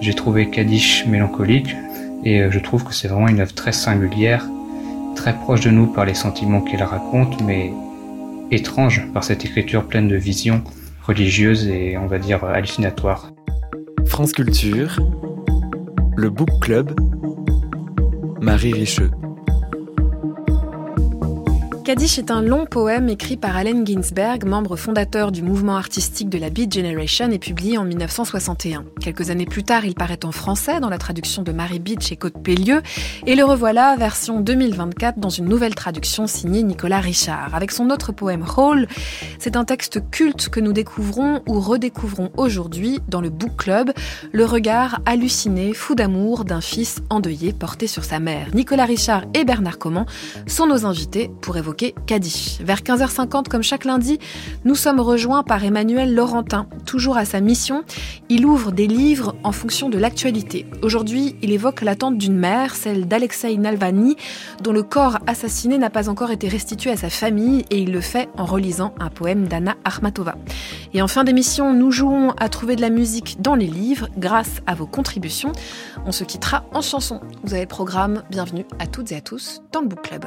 J'ai trouvé Kadish mélancolique et euh, je trouve que c'est vraiment une œuvre très singulière, très proche de nous par les sentiments qu'elle raconte, mais étrange par cette écriture pleine de visions religieuses et on va dire hallucinatoires. France Culture, le Book Club, Marie Richeux. Kaddish est un long poème écrit par Allen Ginsberg, membre fondateur du mouvement artistique de la Beat Generation et publié en 1961. Quelques années plus tard, il paraît en français dans la traduction de Marie Beat chez Côte Pélieu et le revoilà version 2024 dans une nouvelle traduction signée Nicolas Richard. Avec son autre poème Hall, c'est un texte culte que nous découvrons ou redécouvrons aujourd'hui dans le Book Club, le regard halluciné, fou d'amour d'un fils endeuillé porté sur sa mère. Nicolas Richard et Bernard Comment sont nos invités pour évoquer vers 15h50, comme chaque lundi, nous sommes rejoints par Emmanuel Laurentin. Toujours à sa mission, il ouvre des livres en fonction de l'actualité. Aujourd'hui, il évoque l'attente d'une mère, celle d'Alexei Nalvani, dont le corps assassiné n'a pas encore été restitué à sa famille, et il le fait en relisant un poème d'Anna Akhmatova. Et en fin d'émission, nous jouons à trouver de la musique dans les livres grâce à vos contributions. On se quittera en chanson. Vous avez le programme. Bienvenue à toutes et à tous dans le Book Club.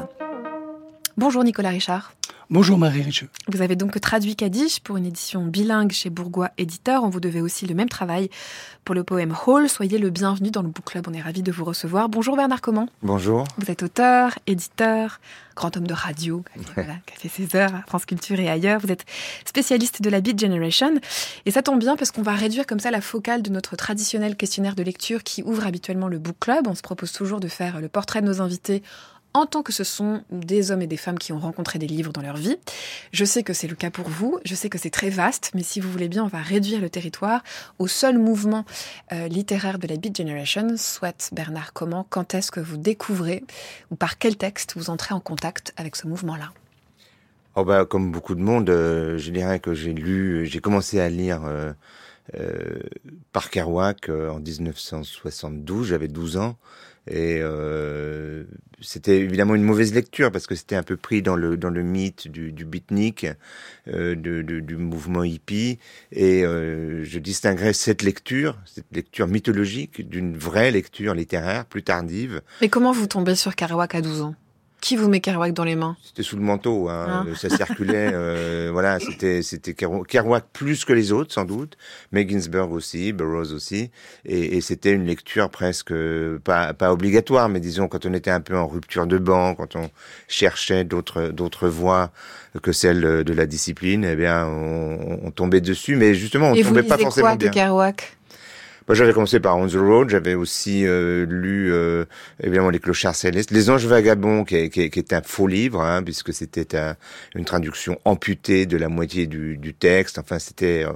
Bonjour Nicolas Richard. Bonjour Marie Richeux. Vous avez donc traduit Kaddish pour une édition bilingue chez Bourgois Éditeur. On vous devait aussi le même travail pour le poème Hall. Soyez le bienvenu dans le Book Club. On est ravis de vous recevoir. Bonjour Bernard Comment. Bonjour. Vous êtes auteur, éditeur, grand homme de radio, qui a fait ses heures à France Culture et ailleurs. Vous êtes spécialiste de la Beat Generation. Et ça tombe bien parce qu'on va réduire comme ça la focale de notre traditionnel questionnaire de lecture qui ouvre habituellement le Book Club. On se propose toujours de faire le portrait de nos invités en tant que ce sont des hommes et des femmes qui ont rencontré des livres dans leur vie. Je sais que c'est le cas pour vous, je sais que c'est très vaste, mais si vous voulez bien, on va réduire le territoire au seul mouvement euh, littéraire de la Beat Generation, soit Bernard Comment, quand est-ce que vous découvrez ou par quel texte vous entrez en contact avec ce mouvement-là? Oh bah, Comme beaucoup de monde, euh, je dirais que j'ai lu, j'ai commencé à lire euh, par Kerouac en 1972, j'avais 12 ans. Et euh, c'était évidemment une mauvaise lecture parce que c'était un peu pris dans le dans le mythe du, du beatnik, euh, de, de, du mouvement hippie. Et euh, je distinguerais cette lecture, cette lecture mythologique, d'une vraie lecture littéraire plus tardive. Mais comment vous tombez sur Kerouac à 12 ans? Qui vous met Kerouac dans les mains? C'était sous le manteau, hein. Ah. ça circulait. euh, voilà, c'était c'était Kerouac plus que les autres sans doute, mais Ginsberg aussi, Burroughs aussi, et, et c'était une lecture presque pas pas obligatoire, mais disons quand on était un peu en rupture de banc, quand on cherchait d'autres d'autres voies que celles de la discipline, eh bien on, on tombait dessus, mais justement on et tombait pas forcément quoi bien. De Kerouac? Moi, j'avais commencé par On the Road. J'avais aussi euh, lu euh, évidemment Les Clochards Célestes, Les Anges Vagabonds, qui, qui, qui est un faux livre, hein, puisque c'était un, une traduction amputée de la moitié du, du texte. Enfin, c'était euh,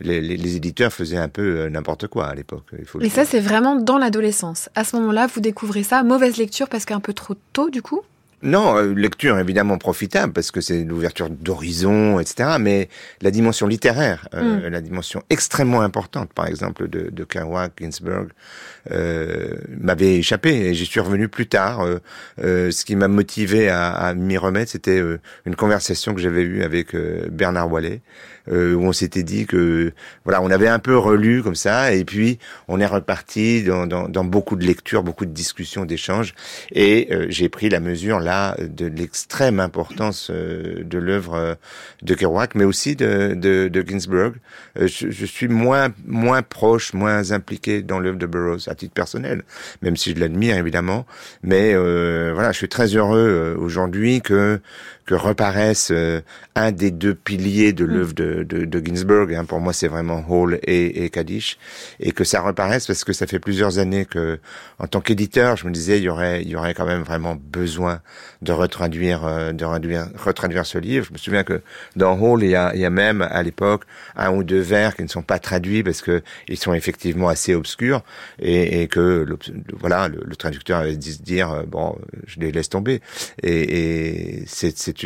les, les, les, éditeurs faisaient un peu euh, n'importe quoi à l'époque. Et ça, c'est vraiment dans l'adolescence. À ce moment-là, vous découvrez ça. Mauvaise lecture parce qu'un peu trop tôt, du coup. Non, euh, lecture évidemment profitable parce que c'est l'ouverture d'horizons, etc. Mais la dimension littéraire, euh, mm. la dimension extrêmement importante, par exemple, de, de Kerouac, Ginsberg, euh, m'avait échappé et j'y suis revenu plus tard. Euh, euh ce qui m'a motivé à, à m'y remettre, c'était euh, une conversation que j'avais eue avec Bernard Wallet, où on s'était dit que voilà, on avait un peu relu comme ça, et puis on est reparti dans, dans, dans beaucoup de lectures, beaucoup de discussions, d'échanges, et j'ai pris la mesure là de l'extrême importance de l'œuvre de Kerouac, mais aussi de, de, de Ginsberg. Je, je, suis moins moins proche, moins impliqué dans l'œuvre de Burroughs à titre personnel, même si je l'admire évidemment. Mais euh, voilà, je suis très heureux euh, aujourd'hui que que reparaisse euh, un des deux piliers de mm. l'œuvre de, de, de, Ginsberg. Hein. Pour moi, c'est vraiment Hall et, et Kaddish, et que ça reparaisse parce que ça fait plusieurs années que, en tant qu'éditeur, je me disais il y aurait il y aurait quand même vraiment besoin de retraduire euh, de retraduire, retraduire ce livre. Je me souviens que dans Hall, il y a, il y a même à l'époque un ou deux vers qui ne sont pas traduits parce que ils sont effectivement assez obscurs et, et que le, voilà le, le, traducteur avait dit se dire euh, bon je les laisse tomber et, et c'est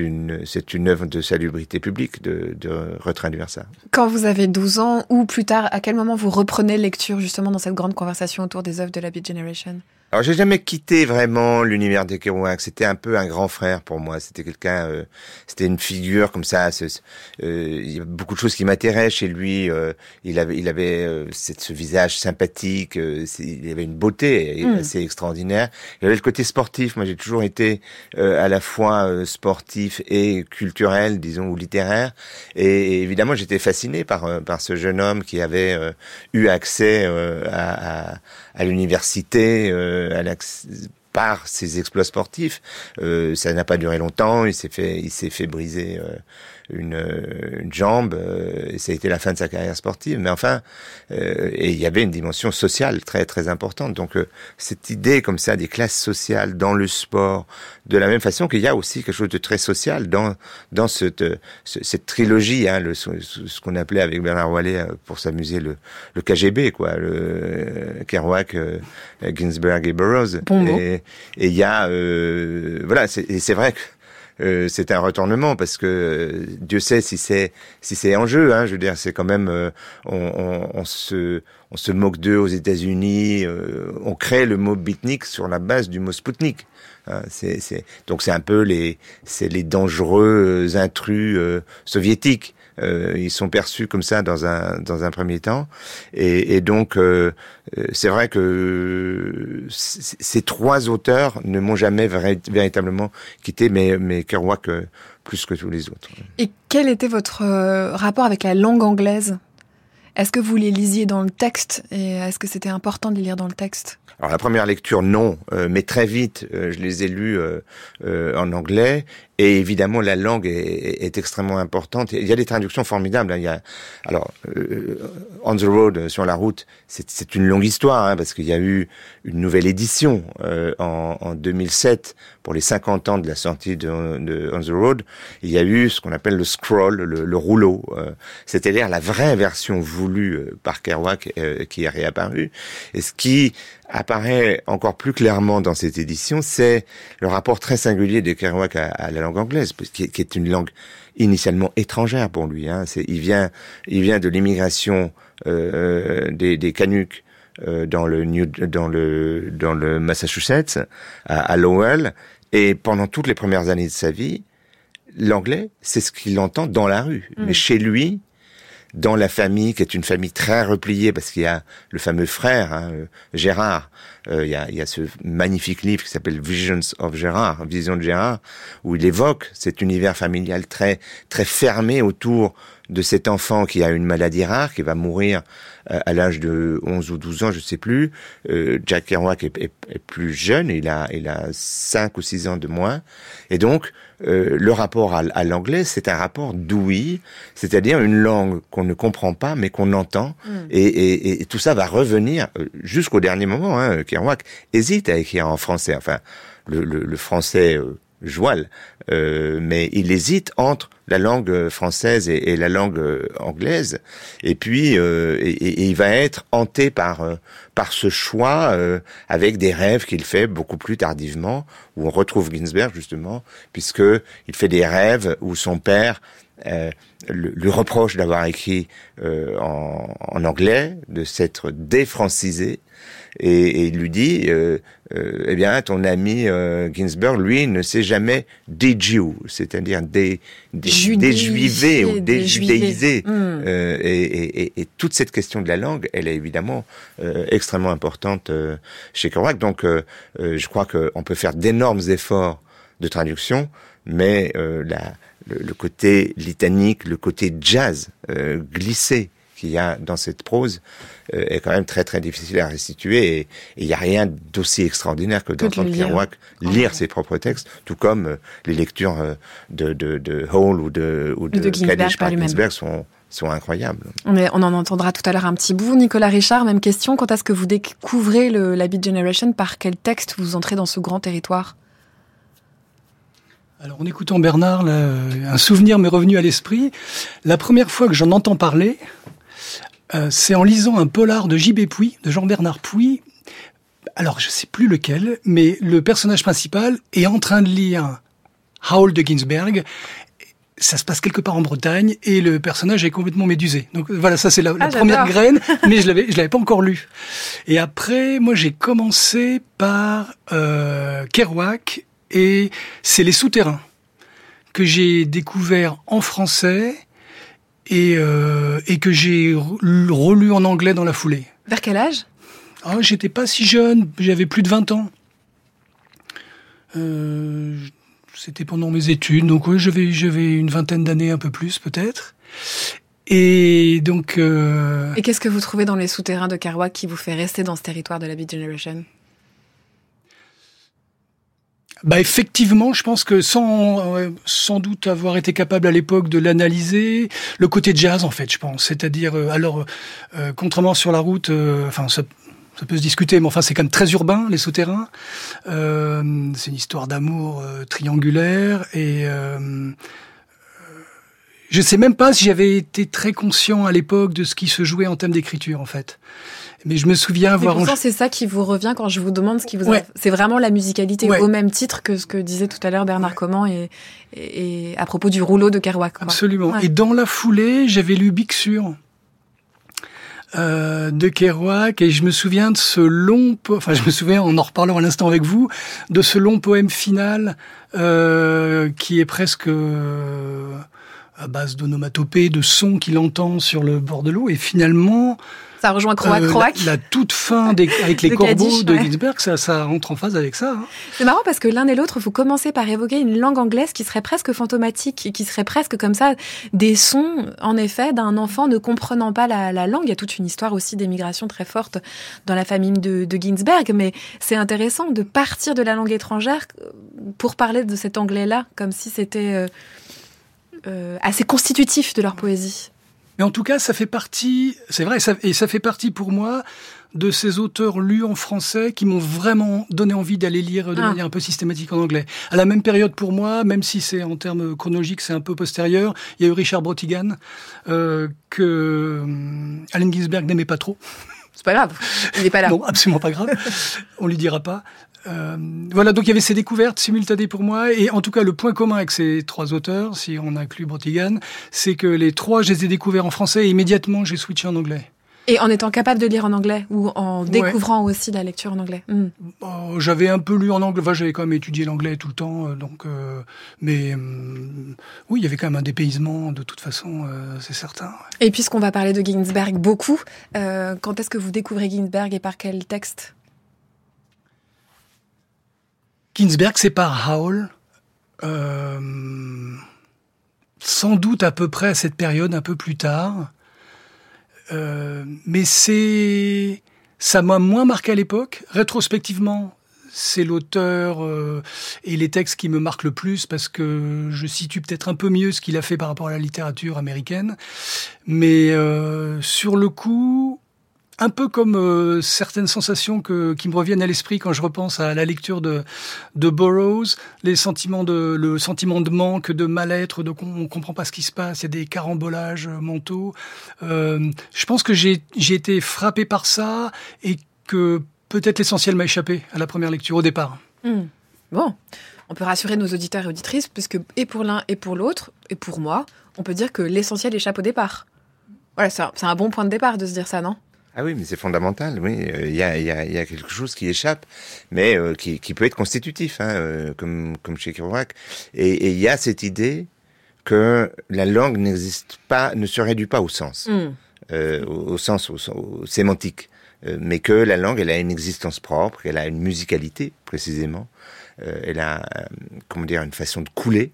c'est une, œuvre de salubrité publique de, de retraduire ça. Quand vous avez 12 ans ou plus tard, à quel moment vous reprenez lecture justement dans cette grande conversation autour des œuvres de la Beat Generation? Alors j'ai jamais quitté vraiment l'univers de Kerouac. C'était un peu un grand frère pour moi. C'était quelqu'un, euh, c'était une figure comme ça. Euh, il y a beaucoup de choses qui m'intéressent chez lui. Euh, il avait, il avait ce visage sympathique. il avait une beauté mm. assez extraordinaire. Il avait le côté sportif. Moi j'ai toujours été à la fois sportif et culturel, disons, ou littéraire. Et, évidemment j'étais fasciné par par ce jeune homme qui avait eu accès à, à, à l'université euh, par ses exploits sportifs. Euh, ça n'a pas duré longtemps. Il s'est fait, il s'est fait briser euh, une, une jambe euh, et ça a été la fin de sa carrière sportive. Mais enfin, euh, et il y avait une dimension sociale très très importante. Donc euh, cette idée comme ça des classes sociales dans le sport, de la même façon qu'il y a aussi quelque chose de très social dans dans cette cette trilogie, hein, le, ce, qu'on appelait avec Bernard Wallet pour s'amuser le, le KGB, quoi, le Kerouac, Ginsberg et Burroughs. et il y a voilà, et c'est vrai que euh, c'est un retournement parce que euh, Dieu sait si c'est si c'est en jeu. Hein, je veux dire, c'est quand même euh, on, on, on, se on se moque d'eux aux États-Unis. on crée le mot beatnik sur la base du mot Sputnik. Hein, c'est donc c'est un peu les c'est les dangereux intrus soviétiques. Euh, ils sont perçus comme ça dans un dans un premier temps, et, et donc euh, c'est vrai que ces trois auteurs ne m'ont jamais véritablement quitté, mais mais Kerouac euh, plus que tous les autres. Et quel était votre rapport avec la langue anglaise? Est-ce que vous les lisiez dans le texte? Et est-ce que c'était important de les lire dans le texte? Alors la première lecture, non, mais très vite, je les ai lus en anglais et évidemment, la langue est, est, extrêmement importante. Il y a des traductions formidables. Hein. Il y a, alors, euh, On the Road, euh, sur la route, c'est une longue histoire, hein, parce qu'il y a eu une nouvelle édition euh, en, en, 2007 pour les 50 ans de la sortie de, de On the Road. Il y a eu ce qu'on appelle le scroll, le, le rouleau, euh, c'est-à-dire la vraie version voulue euh, par Kerouac qui est réapparue. Et ce qui apparaît encore plus clairement dans cette édition, c'est le rapport très singulier de Kerouac à, à la langue anglaise, qui, qui est une langue initialement étrangère pour lui. Hein. il vient, il vient de l'immigration euh, des, des Canucks euh, dans le New, dans le dans le Massachusetts à, à, Lowell, et pendant toutes les premières années de sa vie, l'anglais, c'est ce qu'il entend dans la rue. Mm. Mais chez lui, dans la famille, qui est une famille très repliée, parce qu'il y a le fameux frère, hein, euh, Gérard, euh, il, y a, il, y a, ce magnifique livre qui s'appelle Visions of Gérard, Vision de Gérard, où il évoque cet univers familial très, très fermé autour de cet enfant qui a une maladie rare, qui va mourir euh, à l'âge de 11 ou 12 ans, je sais plus. Jack Kerouac est, est, est, plus jeune, il a, il a 5 ou 6 ans de moins. Et donc, euh, le rapport à, l'anglais, c'est un rapport d'ouïe, c'est-à-dire une langue qu'on ne comprend pas mais qu'on entend, mm. et, tout ça va revenir euh, jusqu'au dernier moment. Hein. Kerouac hésite à écrire en français, enfin le, français euh, joual, mais il hésite entre la langue française et, la langue anglaise. Et puis, euh, et, il va être hanté par euh, par ce choix euh, avec des rêves qu'il fait beaucoup plus tardivement, où on retrouve Ginsberg justement, puisque il fait des rêves où son père lui reproche d'avoir écrit en, en, anglais, de s'être défrancisé, et, il lui dit, euh, euh, eh bien, ton ami euh, Ginsberg, lui, ne sait jamais déjiu, c'est-à-dire des, déjuiver ou déjudéiser. Hmm. Et, et, toute cette question de la langue, elle est évidemment extrêmement importante chez Kerouac. Donc, je crois qu'on peut faire d'énormes efforts de traduction, mais la, le, côté litanique, le côté jazz glissé qu'il y a dans cette prose euh, est quand même très très difficile à restituer et il n'y a rien d'aussi extraordinaire que d'entendre Kerouac lire ses propres textes, tout comme euh, les lectures euh, de, de, de Hall ou de, ou de, de Ginsberg, par Ginsberg sont sont incroyables. On, on, en entendra tout à l'heure un petit bout. Nicolas Richard, même question. Quand est-ce que vous découvrez le, la Beat Generation? Par quel texte vous entrez dans ce grand territoire? Alors en écoutant Bernard, un souvenir m'est revenu à l'esprit. La première fois que j'en entends parler, euh, c'est en lisant un polar de J.B. Puy, de Jean-Bernard Puy. Alors, je sais plus lequel, mais le personnage principal est en train de lire Howl de Ginsberg. ça se passe quelque part en Bretagne et le personnage est complètement médusé. Donc voilà, ça c'est la, Ah, première graine, mais je l'avais, je l'avais pas encore lu. Et après, moi j'ai commencé par euh, Kerouac et c'est les souterrains que j'ai découvert en français et, euh, et que j'ai re- relu en anglais dans la foulée. Vers quel âge? Ah, j'étais pas si jeune, j'avais plus de 20 ans. Euh, c'était pendant mes études, donc oui, j'avais, une vingtaine d'années, un peu plus peut-être. Et donc, euh, Et qu'est-ce que vous trouvez dans les souterrains de Kerouac qui vous fait rester dans ce territoire de la Beat Generation? Bah effectivement, je pense que sans sans doute avoir été capable à l'époque de l'analyser, le côté jazz en fait, je pense. C'est-à-dire, euh, alors, euh, contrairement sur la route, euh, enfin ça, ça peut se discuter, mais enfin c'est quand même très urbain les souterrains. Euh, c'est une histoire d'amour triangulaire et je sais même pas si j'avais été très conscient à l'époque de ce qui se jouait en termes d'écriture en fait. Mais je me souviens avoir pourtant, c'est ça qui vous revient quand je vous demande ce qui vous. a- Ouais. C'est vraiment la musicalité Ouais. au même titre que ce que disait tout à l'heure Bernard Comment et, et, et à propos du rouleau de Kerouac. quoi. Absolument. Ouais. Et dans la foulée, j'avais lu Bixure euh, de Kerouac et je me souviens de ce long, enfin je me souviens en en reparlant à l'instant avec vous, de ce long poème final euh, qui est presque euh, à base d'onomatopée, de sons qu'il entend sur le bord de l'eau et finalement Ça rejoint Croac. euh, Croac. la, la toute fin des, avec les De corbeaux Kadish, de ouais. Ginsberg, ça, ça rentre en phase avec ça. hein. C'est marrant parce que l'un et l'autre, vous commencez par évoquer une langue anglaise qui serait presque fantomatique, et qui serait presque comme ça, des sons, en effet, d'un enfant ne comprenant pas la, la langue. Il y a toute une histoire aussi d'émigration très forte dans la famille de, de Ginsberg, mais c'est intéressant de partir de la langue étrangère pour parler de cet anglais-là, comme si c'était euh, euh, assez constitutif de leur poésie. Mais en tout cas, ça fait partie, c'est vrai, ça, et ça fait partie pour moi de ces auteurs lus en français qui m'ont vraiment donné envie d'aller lire de Ah. manière un peu systématique en anglais. À la même période pour moi, même si c'est en termes chronologiques, c'est un peu postérieur, il y a eu Richard Brotigan, euh, que hum, Allen Ginsberg n'aimait pas trop. C'est pas grave, il n'est pas là. Non, absolument pas grave. On lui dira pas. Euh, voilà, donc il y avait ces découvertes simultanées pour moi, et en tout cas le point commun avec ces trois auteurs, si on inclut Brotigan, c'est que les trois, je les ai découverts en français et immédiatement j'ai switché en anglais. Et en étant capable de lire en anglais ou en Ouais. découvrant aussi la lecture en anglais. Hmm. J'avais un peu lu en anglais, enfin, j'avais quand même étudié l'anglais tout le temps, euh, donc euh, mais hum, oui, il y avait quand même un dépaysement de toute façon, euh, c'est certain. ouais. Et puisqu'on va parler de Ginsberg beaucoup, euh, quand est-ce que vous découvrez Ginsberg et par quel texte? Ginsberg, c'est par Howell. Euh, sans doute à peu près à cette période, un peu plus tard. Euh, mais c'est, ça m'a moins marqué à l'époque. Rétrospectivement, c'est l'auteur euh, et les textes qui me marquent le plus parce que je situe peut-être un peu mieux ce qu'il a fait par rapport à la littérature américaine. Mais euh, sur le coup, un peu comme euh, certaines sensations qui me reviennent à l'esprit quand je repense à la lecture de, de Burroughs, les sentiments de, le sentiment de manque, de mal-être, de on comprend pas ce qui se passe, il y a des carambolages euh, mentaux. Euh, je pense que j'ai été frappé par ça et que peut-être l'essentiel m'a échappé à la première lecture au départ. Hmm. Bon, on peut rassurer nos auditeurs et auditrices, puisque et pour l'un et pour l'autre, et pour moi, on peut dire que l'essentiel échappe au départ. Voilà, c'est un, c'est un bon point de départ de se dire ça, non? Ah oui, mais c'est fondamental. Oui, Euh, il y, a, y, a, y a quelque chose qui échappe, mais euh, qui, qui peut être constitutif, hein, euh, comme comme chez Kerouac. Et il y a cette idée que la langue n'existe pas, ne se réduit pas au sens, euh, au, au sens au, au sémantique, mais que la langue, elle a une existence propre, qu'elle a une musicalité précisément, elle a comment dire une façon de couler.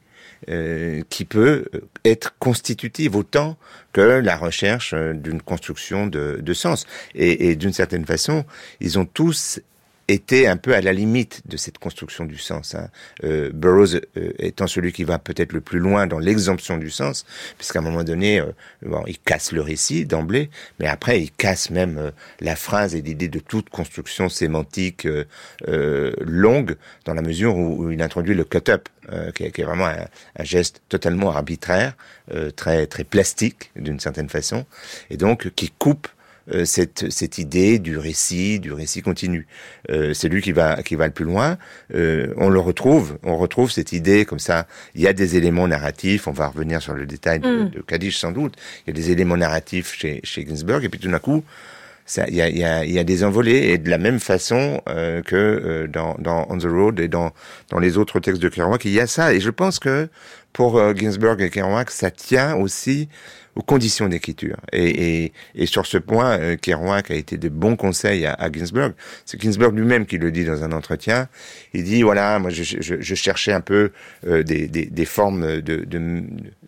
Euh, qui peut être constitutive autant que la recherche euh, d'une construction de, de sens. Et, et d'une certaine façon, ils ont tous été un peu à la limite de cette construction du sens. Hein. Euh, Burroughs euh, étant celui qui va peut-être le plus loin dans l'exemption du sens, puisqu'à un moment donné, euh, bon, il casse le récit d'emblée, mais après il casse même euh, la phrase et l'idée de toute construction sémantique euh, euh, longue, dans la mesure où, il introduit le cut-up, qui, est, qui est vraiment un, un geste totalement arbitraire, très très plastique d'une certaine façon, et donc qui coupe euh, cette, cette idée du récit, du récit continu. Euh, c'est lui qui va, qui va le plus loin. Euh, on le retrouve, on retrouve cette idée comme ça. Il y a des éléments narratifs, on va revenir sur le détail de, Mm. de Kaddish sans doute. Il y a des éléments narratifs chez, chez Ginsberg, et puis tout d'un coup, il y a, y, a, y a des envolées, et de la même façon euh, que euh, dans, dans On the Road et dans, dans les autres textes de Kerouac, il y a ça. Et je pense que pour euh, Ginsberg et Kerouac, ça tient aussi aux conditions d'écriture. Et, et, et sur ce point, euh, Kerouac a été de bons conseils à, à Ginsberg. C'est Ginsberg lui-même qui le dit dans un entretien. Il dit voilà, moi je, je, je cherchais un peu euh, des, des, des formes de, de,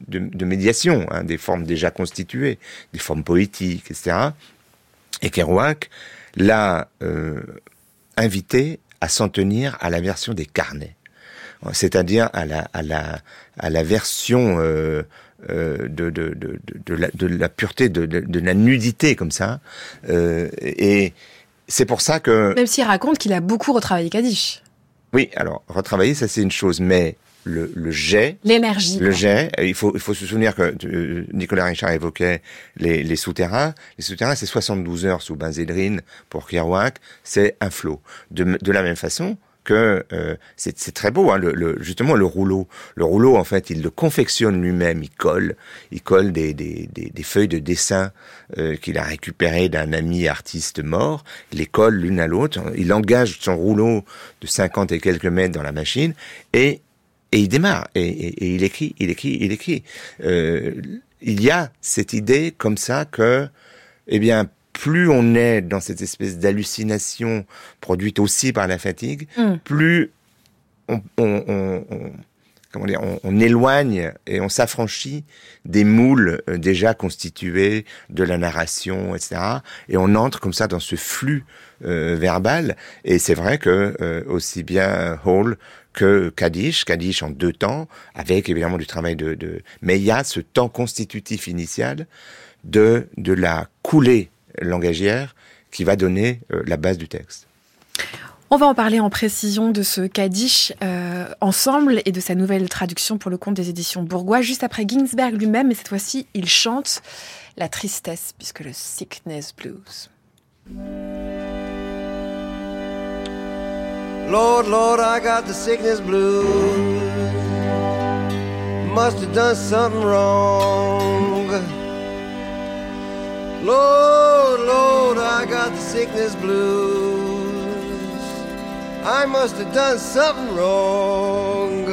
de, de médiation, hein, des formes déjà constituées, des formes poétiques, etc. Et Kerouac l'a euh, invité à s'en tenir à la version des carnets, c'est-à-dire à la, à la, à la version euh, euh, de, de, de, de, la, de la pureté, de, la nudité comme ça. Et c'est pour ça que... Même s'il raconte qu'il a beaucoup retravaillé Kaddish. Oui, alors, retravailler, ça c'est une chose, mais le, le jet, L'énergie. le jet, il faut, il faut se souvenir que euh, Nicolas Richard évoquait les, les souterrains. Les souterrains, c'est 72 heures sous benzédrine pour Kerouac, c'est un flot. De, de la même façon que euh, c'est c'est très beau, hein, le, le- justement le rouleau. Le rouleau, en fait, il le confectionne lui-même, il colle, il colle des, des, des, des feuilles de dessin euh, qu'il a récupérées d'un ami artiste mort, il les colle l'une à l'autre, il engage son rouleau de 50 et quelques mètres dans la machine et et il démarre et, et- et il écrit, il écrit, il écrit. Euh, il y a cette idée comme ça que, eh bien, plus on est dans cette espèce d'hallucination produite aussi par la fatigue, Mm. plus on, on- on- on- comment dire, on, on éloigne et on s'affranchit des moules euh, déjà constitués de la narration, etc. Et on entre comme ça dans ce flux euh, verbal. Et c'est vrai que euh, aussi bien Hall que Kaddish, Kaddish en deux temps, avec évidemment du travail de, mais il y a ce temps constitutif initial de de la coulée langagière qui va donner euh, la base du texte. On va en parler en précision de ce Kaddish euh, ensemble et de sa nouvelle traduction pour le compte des éditions Bourgois, juste après Ginsberg lui-même, mais cette fois-ci, il chante la tristesse, puisque le sickness blues. Lord, Lord, I got the sickness blues. Must have done something wrong. Lord, Lord, I got the sickness blues. I must have done something wrong.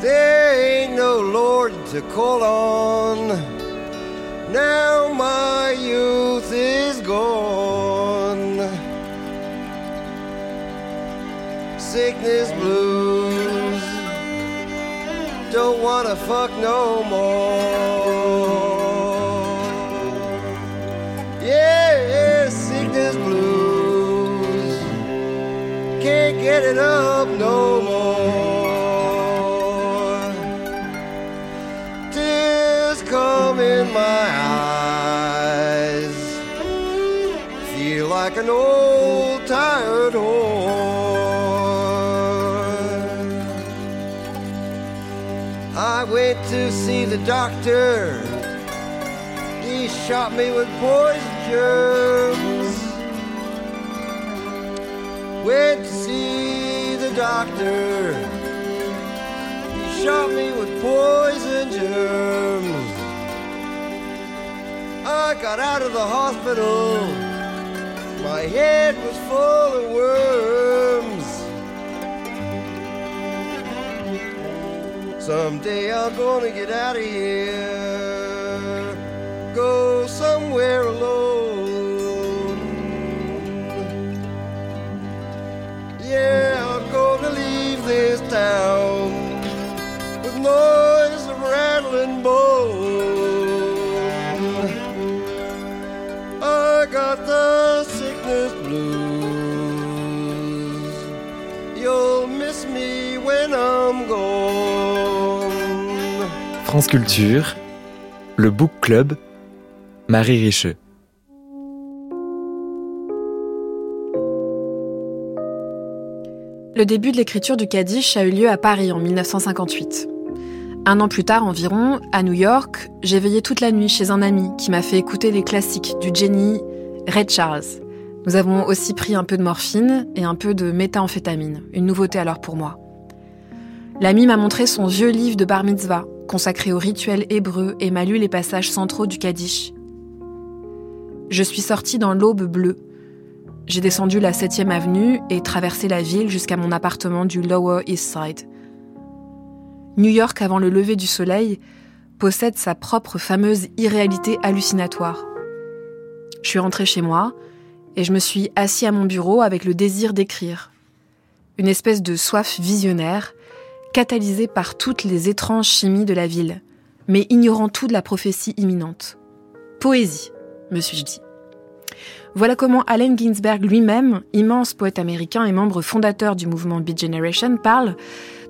There ain't no Lord to call on. Now my youth is gone. Sickness blues. Don't wanna fuck no more. Yeah, sickness blues. Can't get it up no more. Tears come in my eyes. Feel like an old tired horse. I went to see the doctor. He shot me with poison germs. Went to see the doctor. He shot me with poison germs. I got out of the hospital. My head was full of worms. Someday I'm gonna get out of here. France Culture, le Book Club, Marie Richeux. Le début de l'écriture du Kaddish a eu lieu à Paris en 1958. Un an plus tard environ, à New York, j'ai veillé toute la nuit chez un ami qui m'a fait écouter les classiques du Jenny Red Charles. Nous avons aussi pris un peu de morphine et un peu de méthamphétamine, une nouveauté alors pour moi. L'ami m'a montré son vieux livre de bar mitzvah, consacré au rituel hébreu, et m'a lu les passages centraux du Kaddish. Je suis sortie dans l'aube bleue. J'ai descendu la 7e avenue et traversé la ville jusqu'à mon appartement du Lower East Side. New York avant le lever du soleil possède sa propre fameuse irréalité hallucinatoire. Je suis rentrée chez moi et je me suis assis à mon bureau avec le désir d'écrire. Une espèce de soif visionnaire, catalysée par toutes les étranges chimies de la ville, mais ignorant tout de la prophétie imminente. Poésie, me suis-je dit. Voilà comment Allen Ginsberg lui-même, immense poète américain et membre fondateur du mouvement Beat Generation, parle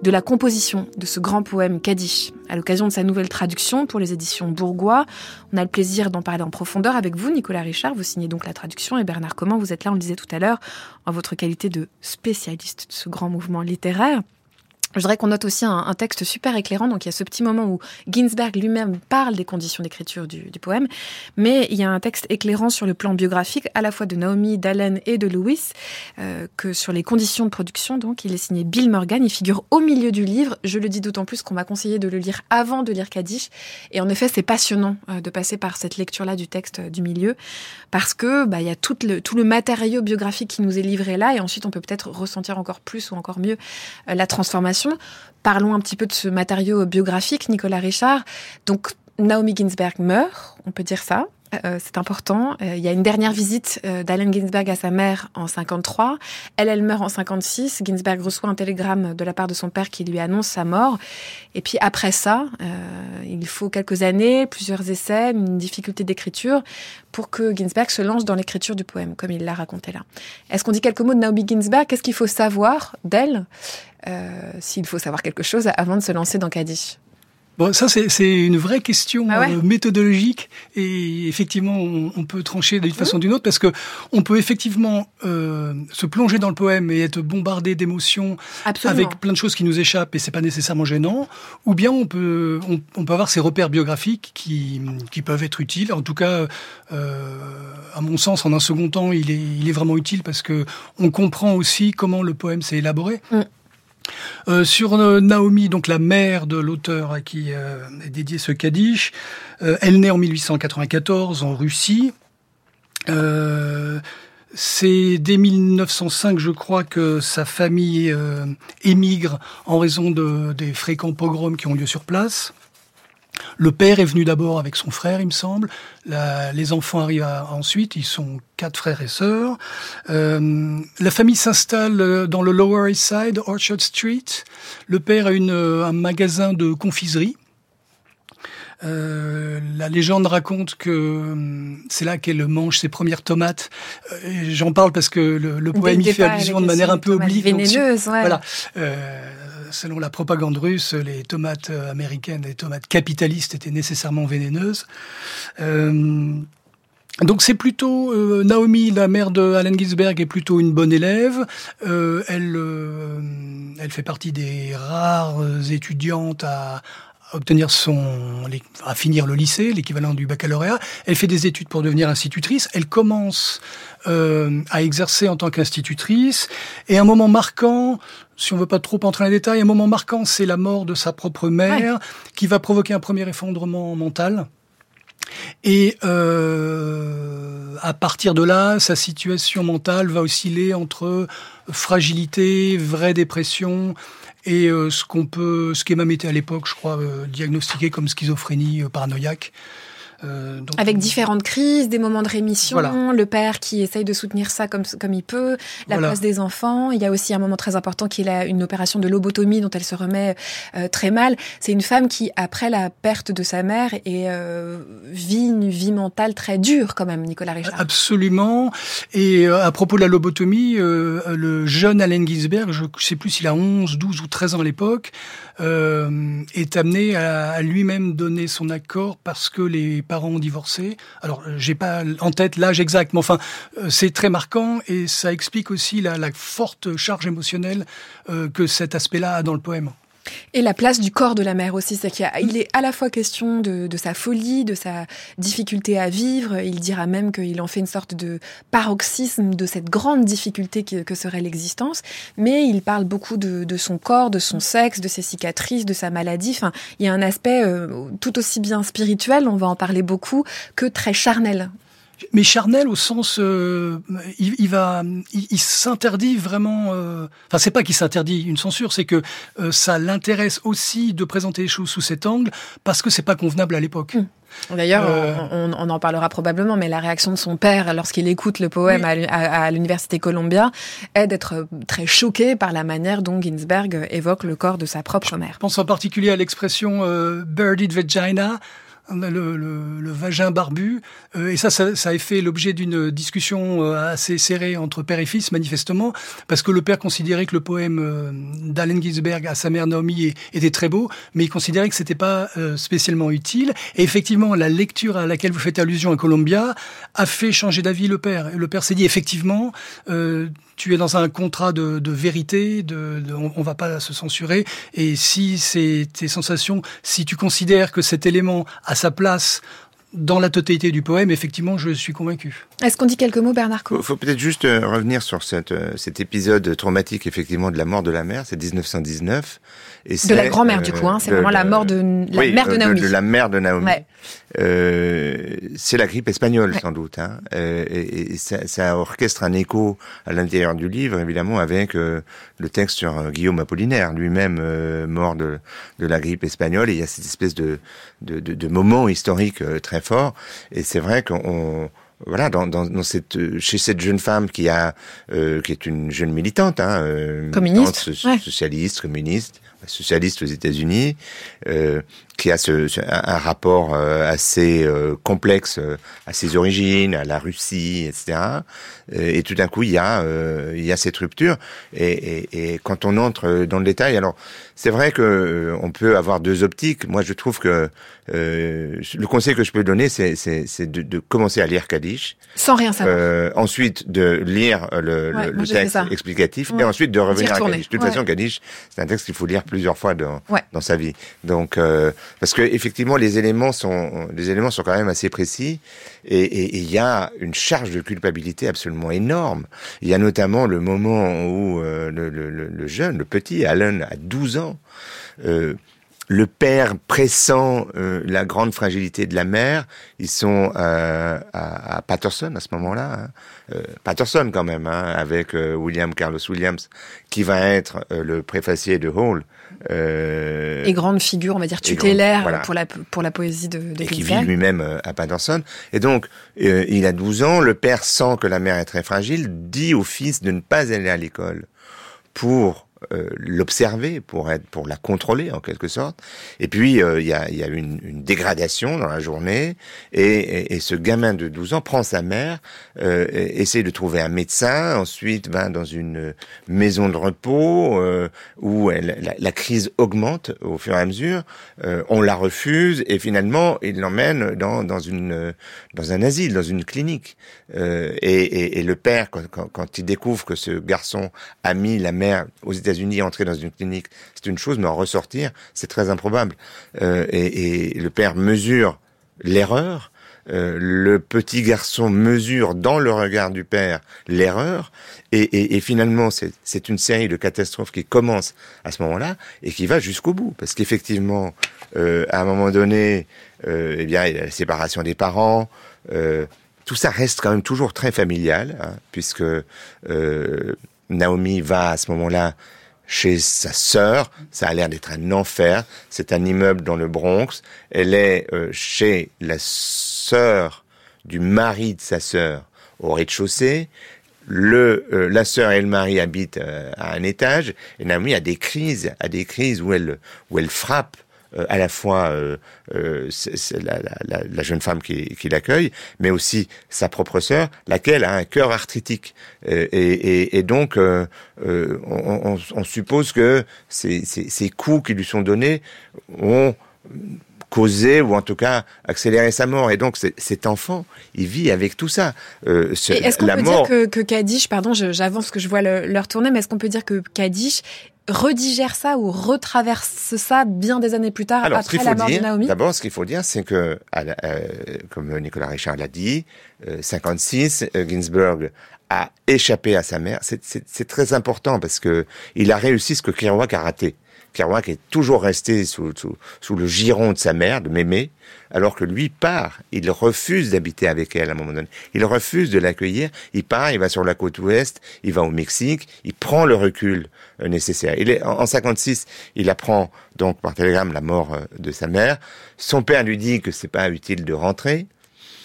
de la composition de ce grand poème Kaddish. À l'occasion de sa nouvelle traduction pour les éditions Bourgois, on a le plaisir d'en parler en profondeur avec vous, Nicolas Richard. Vous signez donc la traduction et Bernard Comment, vous êtes là, on le disait tout à l'heure, en votre qualité de spécialiste de ce grand mouvement littéraire. Je voudrais qu'on note aussi un, texte super éclairant. Donc il y a ce petit moment où Ginsberg lui-même parle des conditions d'écriture du, poème, mais il y a un texte éclairant sur le plan biographique, à la fois de Naomi, d'Allen et de Lewis, euh, que sur les conditions de production. Donc il est signé Bill Morgan. Il figure au milieu du livre. Je le dis d'autant plus qu'on m'a conseillé de le lire avant de lire Kaddish. Et en effet, c'est passionnant euh, de passer par cette lecture-là du texte euh, du milieu, parce que bah, il y a tout le, tout le matériau biographique qui nous est livré là, et ensuite on peut peut-être ressentir encore plus ou encore mieux la transformation Parlons un petit peu de ce matériau biographique, Nicolas Richard. Donc, Naomi Ginsberg meurt, on peut dire ça. Euh, c'est important. Euh, il y a une dernière visite euh, d'Allen Ginsberg à sa mère en 53. Elle, elle meurt en 56. Ginsberg reçoit un télégramme de la part de son père qui lui annonce sa mort. Et puis après ça, il faut quelques années, plusieurs essais, une difficulté d'écriture pour que Ginsberg se lance dans l'écriture du poème, comme il l'a raconté là. Est-ce qu'on dit quelques mots de Naomi Ginsberg? Qu'est-ce qu'il faut savoir d'elle? S'il faut savoir quelque chose avant de se lancer dans Kaddish. Bon, ça c'est une vraie question ah euh, méthodologique. Et effectivement on, peut trancher d'une façon ou d'une autre parce que on peut effectivement euh, se plonger dans le poème et être bombardé d'émotions avec plein de choses qui nous échappent et c'est pas nécessairement gênant. Ou bien on peut on, peut avoir ces repères biographiques qui, qui peuvent être utiles. En tout cas euh, à mon sens en un second temps il est il est vraiment utile parce que on comprend aussi comment le poème s'est élaboré. Mm. Euh, sur euh, Naomi, donc la mère de l'auteur à qui euh, est dédié ce Kaddish, elle naît en 1894 en Russie. c'est dès 1905, je crois, que sa famille émigre en raison de, des fréquents pogroms qui ont lieu sur place. Le père est venu d'abord avec son frère, il me semble. les enfants arrivent ensuite. Ils sont quatre frères et sœurs. Euh, la famille s'installe euh, dans le Lower East Side, Orchard Street. Le père a une, euh, un magasin de confiserie. la légende raconte que c'est là qu'elle mange ses premières tomates. J'en parle parce que le, poème y fait allusion de manière un peu oblique. Vénéneuse, Voilà selon la propagande russe, les tomates euh, américaines, les tomates capitalistes étaient nécessairement vénéneuses. Euh, donc c'est plutôt euh, Naomi, la mère de Allen Ginsberg, est plutôt une bonne élève. elle, elle fait partie des rares étudiantes à, obtenir son, à finir le lycée, l'équivalent du baccalauréat. Elle fait des études pour devenir institutrice. Elle commence à exercer en tant qu'institutrice. Et un moment marquant, si on veut pas trop entrer dans les détails, un moment marquant, c'est la mort de sa propre mère, qui va provoquer un premier effondrement mental. Et euh, à partir de là, sa situation mentale va osciller entre fragilité, vraie dépression, et euh, ce qu'on peut, ce qui est même été à l'époque, je crois, euh, diagnostiqué comme schizophrénie paranoïaque. Euh, Avec différentes crises, des moments de rémission, le père qui essaye de soutenir ça comme, comme il peut, la place des enfants. Il y a aussi un moment très important qui est une opération de lobotomie dont elle se remet euh, très mal. C'est une femme qui, après la perte de sa mère, et, euh, vit une vie mentale très dure quand même, Nicolas Richard. Absolument. Et à propos de la lobotomie, le jeune Allen Ginsberg, je ne sais plus s'il a 11, 12 ou 13 ans à l'époque, est amené à, à lui-même donner son accord parce que les parents ont divorcé. Alors, euh, j'ai pas en tête l'âge exact, mais enfin, euh, c'est très marquant et ça explique aussi la, forte charge émotionnelle euh, que cet aspect-là a dans le poème. Et la place du corps de la mère aussi, c'est qu'il est à la fois question de, sa folie, de sa difficulté à vivre. Il dira même qu'il en fait une sorte de paroxysme de cette grande difficulté que, serait l'existence. Mais il parle beaucoup de, son corps, de son sexe, de ses cicatrices, de sa maladie. Enfin, il y a un aspect euh, tout aussi bien spirituel, on va en parler beaucoup, que très charnel mais charnel au sens, euh, il, va, il, s'interdit vraiment. Euh, enfin, c'est pas qu'il s'interdit une censure, c'est que euh, ça l'intéresse aussi de présenter les choses sous cet angle parce que c'est pas convenable à l'époque. Hum. D'ailleurs, on, en parlera probablement, mais la réaction de son père lorsqu'il écoute le poème à, l'université Columbia est d'être très choqué par la manière dont Ginsberg évoque le corps de sa propre mère. Je pense en particulier à l'expression birdied vagina, le, le, le, vagin barbu. Euh, et ça, ça, ça, a fait l'objet d'une discussion euh, assez serrée entre père et fils, manifestement, parce que le père considérait que le poème euh, d'Allen Ginsberg à sa mère Naomi était très beau, mais il considérait que c'était pas spécialement utile. Et effectivement, la lecture à laquelle vous faites allusion à Columbia a fait changer d'avis le père. Le père s'est dit, effectivement, tu es dans un contrat de, de vérité, de, de on, on, va pas se censurer. Et si c'est tes sensations, si tu considères que cet élément a sa place dans la totalité du poème, effectivement, je suis convaincu. Est-ce qu'on dit quelques mots, Bernard Il faut, peut-être juste euh, revenir sur cette, euh, cet épisode traumatique, effectivement, de la mort de la mère. C'est 1919. Et de la grand-mère, du coup. Hein, c'est vraiment la mort de la mère de Naomi. De, la mère de Naomi. Euh, c'est la grippe espagnole, sans doute. Hein. Euh, et, et ça, ça, orchestre un écho à l'intérieur du livre, évidemment, avec euh, le texte sur Guillaume Apollinaire, lui-même mort de, de la grippe espagnole. Et il y a cette espèce de, de, de, de moment historique très fort. Et c'est vrai qu'on voilà, dans, dans, dans, cette, chez cette jeune femme qui a, euh, qui est une jeune militante, hein, euh, communiste, socialiste, communiste, socialiste aux États-Unis, euh, qui a ce, un, rapport euh, assez euh, complexe euh, à ses origines, à la Russie, etc. Et tout d'un coup, il y a, il y a cette rupture. Et, et, et, quand on entre dans le détail, alors c'est vrai que on peut avoir deux optiques. Moi, je trouve que le conseil que je peux donner, c'est, c'est, de, de, commencer à lire Kaddish. Sans rien savoir. ensuite, de lire le, le, texte explicatif, et ensuite de revenir à Kaddish. De toute façon, Kaddish, c'est un texte qu'il faut lire plusieurs fois dans, dans sa vie. Donc, parce que effectivement les éléments sont les éléments sont quand même assez précis et il y a une charge de culpabilité absolument énorme. Il y a notamment le moment où euh, le, jeune, le petit Alan a 12 ans. Euh, le père pressant euh, la grande fragilité de la mère. Ils sont à, à, Patterson à ce moment-là. Hein. Patterson quand même, hein, avec William Carlos Williams, qui va être le préfacier de Hall. Euh, et grande figure, on va dire tutélaire pour, la, pour la poésie de, de Et qui vit lui-même euh, à Patterson. Et donc, euh, il a 12 ans, le père sent que la mère est très fragile, dit au fils de ne pas aller à l'école pour euh, l'observer, pour être, pour la contrôler en quelque sorte. Et puis euh, il y, a, y a une, une, dégradation dans la journée, et, et, ce gamin de 12 ans prend sa mère, euh, essaie de trouver un médecin, ensuite va dans une maison de repos euh, où elle, la, crise augmente au fur et à mesure. on la refuse et finalement il l'emmène dans, dans une dans un asile, dans une clinique. Et, et, le père, quand, quand, quand il découvre que ce garçon a mis la mère aux États unis entrer dans une clinique, c'est une chose, mais en ressortir, c'est très improbable. Euh, et, le père mesure l'erreur. Euh, le petit garçon mesure dans le regard du père l'erreur et, finalement c'est une série de catastrophes qui commence à ce moment-là et qui va jusqu'au bout parce qu'effectivement euh, à un moment donné eh bien il y a la séparation des parents tout ça reste quand même toujours très familial hein, puisque Naomi va à ce moment-là chez sa sœur. Ça a l'air d'être un enfer. C'est un immeuble dans le Bronx. Elle est euh, chez la sœur du mari de sa sœur au rez-de-chaussée. Euh, la sœur et le mari habitent euh, à un étage et Naomi a des crises, a des crises où elle, où elle frappe à la fois euh, euh la, la, la, jeune femme qui, qui l'accueille, mais aussi sa propre sœur, laquelle a un cœur arthritique. Et, et, et donc, euh, on, on, suppose que ces, ces, ces coups qui lui sont donnés ont causé ou en tout cas accéléré sa mort. Et donc cet enfant, il vit avec tout ça. Euh, est-ce qu'on peut dire que, que Kadish, pardon, j'avance que je vois l'heure tourner, mais est-ce qu'on peut dire que Kadish redigère ça ou retraverse ça bien des années plus tard Alors, après la mort de Naomi D'abord, ce qu'il faut dire, c'est que, euh, comme Nicolas Richard l'a dit, euh, 56, euh, Ginsburg a échappé à sa mère. C'est très important parce que il a réussi ce que Kerouac a raté. Kerouac est toujours resté sous, le giron de sa mère, de Mémé, alors que lui part. Il refuse d'habiter avec elle à un moment donné. Il refuse de l'accueillir. Il part, il va sur la côte ouest, il va au Mexique, il prend le recul euh, nécessaire. Il est, en, 56, il apprend donc par télégramme la mort euh, de sa mère. Son père lui dit que c'est pas utile de rentrer.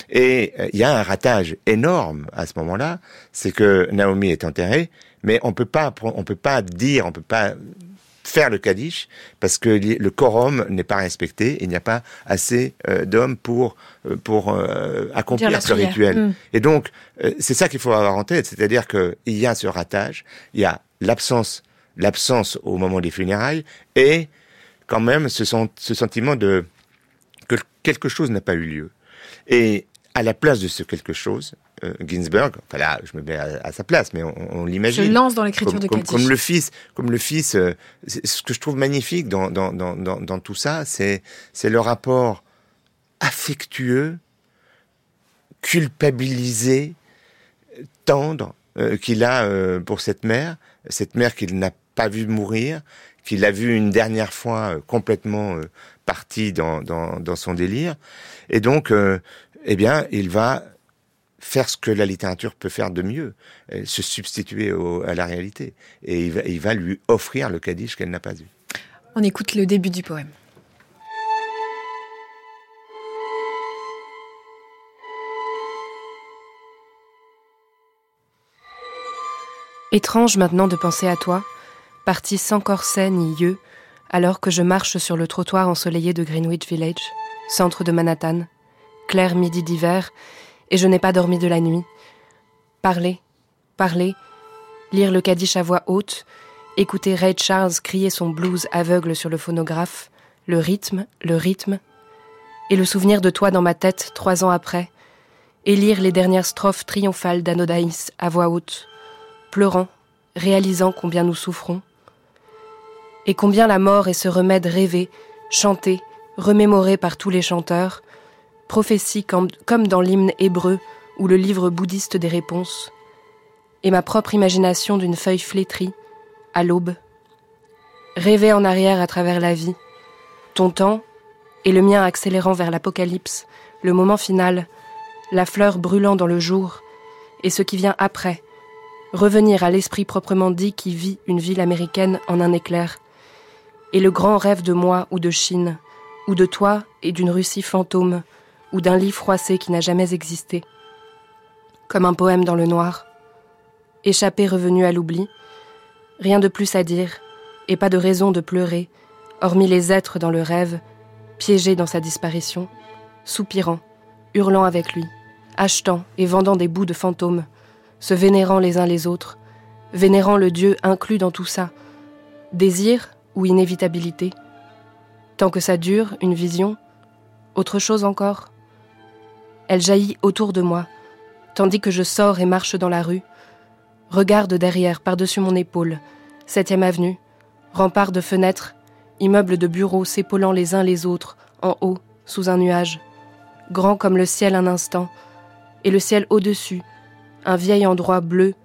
Et euh, il y a un ratage énorme à ce moment-là, c'est que Naomi est enterrée, mais on peut pas, on peut pas dire, on peut pas faire le Kaddish parce que le quorum n'est pas respecté. Il n'y a pas assez euh, d'hommes pour euh, pour euh, accomplir ce rituel. Mm. Et donc c'est ça qu'il faut avoir en tête, c'est-à-dire qu'il y a ce ratage, il y a l'absence l'absence au moment des funérailles et quand même ce, ce sentiment de que quelque chose n'a pas eu lieu. Et à la place de ce quelque chose, Ginsberg, enfin là, je me mets à, sa place, mais on, l'imagine. Je lance dans l'écriture de comme, comme, le fils, comme le fils. Euh, ce que je trouve magnifique dans dans dans dans, dans tout ça, c'est c'est le rapport affectueux, culpabilisé, tendre euh, qu'il a pour cette mère, cette mère qu'il n'a pas vu mourir, qu'il a vu une dernière fois complètement partie dans, dans dans son délire, et donc eh bien, il va faire ce que la littérature peut faire de mieux, euh, se substituer à la réalité. Et il va, lui offrir le Kaddish qu'elle n'a pas eu. On écoute le début du poème. Étrange maintenant de penser à toi, parti sans corset ni yeux, alors que je marche sur le trottoir ensoleillé de Greenwich Village, centre de Manhattan, clair midi d'hiver, et je n'ai pas dormi de la nuit. Parler, parler, lire le Kaddish à voix haute, écouter Ray Charles crier son blues aveugle sur le phonographe, le rythme, le rythme, et le souvenir de toi dans ma tête trois ans après, et lire les dernières strophes triomphales d'Anodaïs à voix haute, pleurant, réalisant combien nous souffrons, et combien la mort est ce remède rêvé, chanté, remémoré par tous les chanteurs, prophétie comme dans l'hymne hébreu ou le livre bouddhiste des réponses, et ma propre imagination d'une feuille flétrie, à l'aube. Rêver en arrière à travers la vie, ton temps, et le mien accélérant vers l'apocalypse, le moment final, la fleur brûlant dans le jour, et ce qui vient après, revenir à l'esprit proprement dit qui vit une ville américaine en un éclair, et le grand rêve de moi ou de Chine, ou de toi et d'une Russie fantôme, ou d'un lit froissé qui n'a jamais existé. Comme un poème dans le noir. Échappé revenu à l'oubli. Rien de plus à dire, et pas de raison de pleurer, hormis les êtres dans le rêve, piégés dans sa disparition, soupirant, hurlant avec lui, achetant et vendant des bouts de fantômes, se vénérant les uns les autres, vénérant le Dieu inclus dans tout ça. Désir ou inévitabilité Tant que ça dure, une vision Autre chose encore elle jaillit autour de moi, tandis que je sors et marche dans la rue. Regarde derrière, par-dessus mon épaule, Septième avenue, rempart de fenêtres, immeubles de bureaux s'épaulant les uns les autres, en haut, sous un nuage, grand comme le ciel un instant, et le ciel au-dessus, un vieil endroit bleu,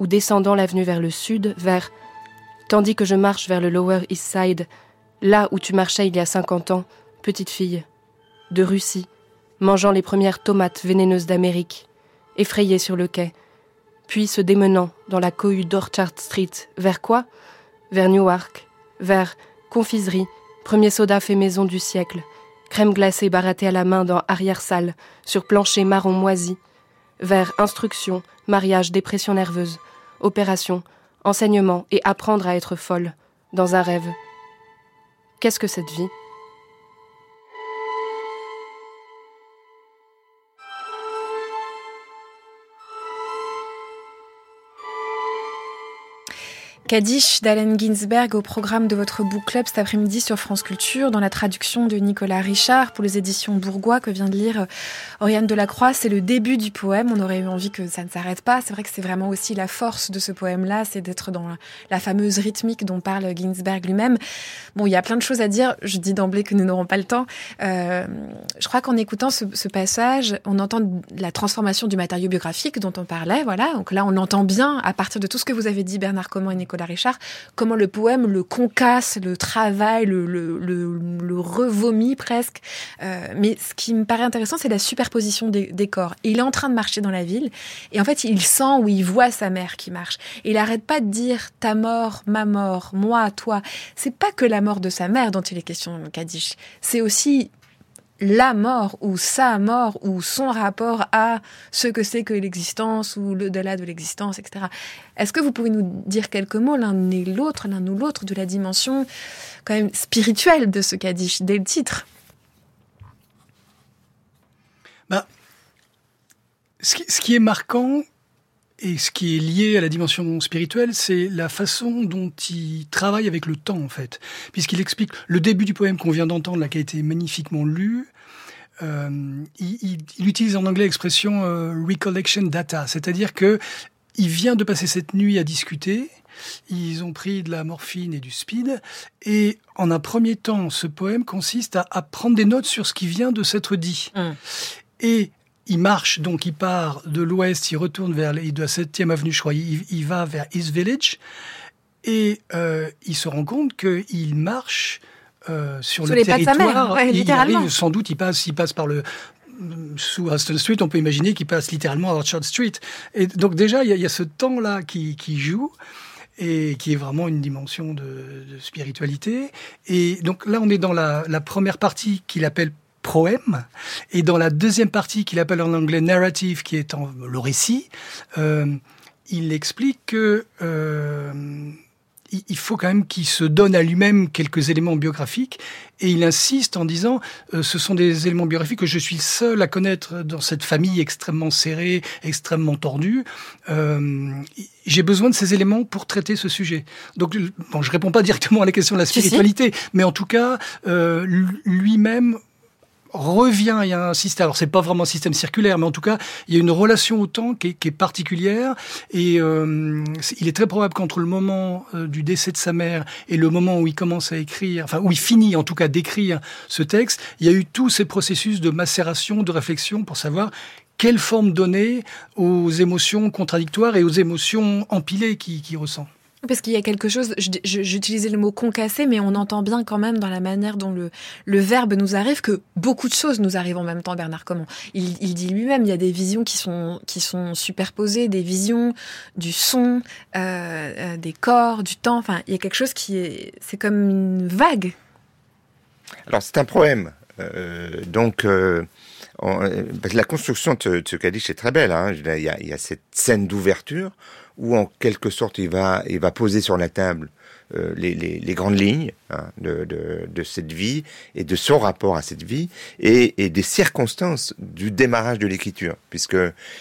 ou descendant l'avenue vers le sud, vers, tandis que je marche vers le Lower East Side, là où tu marchais il y a cinquante ans, petite fille, de Russie, mangeant les premières tomates vénéneuses d'Amérique, effrayé sur le quai, puis se démenant dans la cohue d'Orchard Street. Vers quoi? Vers Newark, vers confiserie, premier soda fait maison du siècle, crème glacée barattée à la main dans arrière-salle, sur plancher marron moisi, vers instruction, mariage, dépression nerveuse, opération, enseignement et apprendre à être folle, dans un rêve. Qu'est-ce que cette vie? Kaddish d'Allen Ginsberg au programme de votre book club cet après-midi sur France Culture, dans la traduction de Nicolas Richard pour les éditions Bourgois que vient de lire euh, Oriane Delacroix. C'est le début du poème. On aurait eu envie que ça ne s'arrête pas. C'est vrai que c'est vraiment aussi la force de ce poème-là, c'est d'être dans la fameuse rythmique dont parle Ginsberg lui-même. Bon, il y a plein de choses à dire. Je dis d'emblée que nous n'aurons pas le temps. Euh, je crois qu'en écoutant ce, passage, on entend la transformation du matériau biographique dont on parlait. Voilà. Donc là, on entend bien, à partir de tout ce que vous avez dit, Bernard Comment et Nicolas Richard, comment le poème le concasse, le travail, le, le, revomit presque. Euh, mais ce qui me paraît intéressant, c'est la superposition des, corps. il est en train de marcher dans la ville, et en fait, il sent ou il voit sa mère qui marche. Il arrête pas de dire ta mort, ma mort, moi, toi. C'est pas que la mort de sa mère dont il est question, Kaddish. C'est aussi la mort ou sa mort ou son rapport à ce que c'est que l'existence ou le-delà de l'existence, etc. Est-ce que vous pouvez nous dire quelques mots l'un et l'autre, l'un ou l'autre, de la dimension quand même spirituelle de ce Kaddish dès le titre? Bah, ce, qui, ce qui est marquant, et ce qui est lié à la dimension spirituelle, c'est la façon dont il travaille avec le temps, en fait. Puisqu'il explique le début du poème qu'on vient d'entendre, là, qui a été magnifiquement lu. Euh, il, il, il, utilise en anglais l'expression euh, recollection data, c'est-à-dire que il vient de passer cette nuit à discuter. Ils ont pris de la morphine et du speed. Et en un premier temps, ce poème consiste à, à prendre des notes sur ce qui vient de s'être dit. Mmh. Et il marche, donc il part de l'ouest, il retourne vers de la 7e avenue, je crois, il, il, va vers East Village, et euh, il se rend compte qu'il marche euh, sur, sur le les territoire. Ouais, il arrive, sans doute, il passe, il passe par le sous Aston Street, on peut imaginer qu'il passe littéralement à Orchard Street. Et donc déjà, il y a, il y a ce temps-là qui, qui joue et qui est vraiment une dimension de, de, spiritualité. Et donc là, on est dans la, la première partie qu'il appelle proème. Et dans la deuxième partie qu'il appelle en anglais narrative, qui est en, le récit, euh, il explique que euh, il faut quand même qu'il se donne à lui-même quelques éléments biographiques et il insiste en disant euh, ce sont des éléments biographiques que je suis seul à connaître dans cette famille extrêmement serrée, extrêmement tordue. Euh, j'ai besoin de ces éléments pour traiter ce sujet. Donc, bon, je réponds pas directement à la question de la spiritualité, mais en tout cas, lui-même revient, il y a un système, alors c'est pas vraiment un système circulaire, mais en tout cas, il y a une relation au temps qui est, particulière, et euh, il est très probable qu'entre le moment euh, du décès de sa mère et le moment où il commence à écrire, enfin où il finit en tout cas d'écrire ce texte, il y a eu tous ces processus de macération, de réflexion pour savoir quelle forme donner aux émotions contradictoires et aux émotions empilées qu'il qui ressent. Parce qu'il y a quelque chose, j'utilisais le mot concassé, mais on entend bien quand même dans la manière dont le, le verbe nous arrive que beaucoup de choses nous arrivent en même temps, Bernard Comment. Il, il dit lui-même, il y a des visions qui sont, qui sont superposées, des visions du son, euh, euh, des corps, du temps. Enfin, il y a quelque chose qui est, c'est comme une vague. Alors c'est un poème, euh, donc. On, la construction de ce Kaddish est très belle. Hein. Il y a cette scène d'ouverture où en quelque sorte il va, il va poser sur la table euh, les, les, les, grandes lignes hein, de, de, de, cette vie et de son rapport à cette vie et, et des circonstances du démarrage de l'écriture, puisque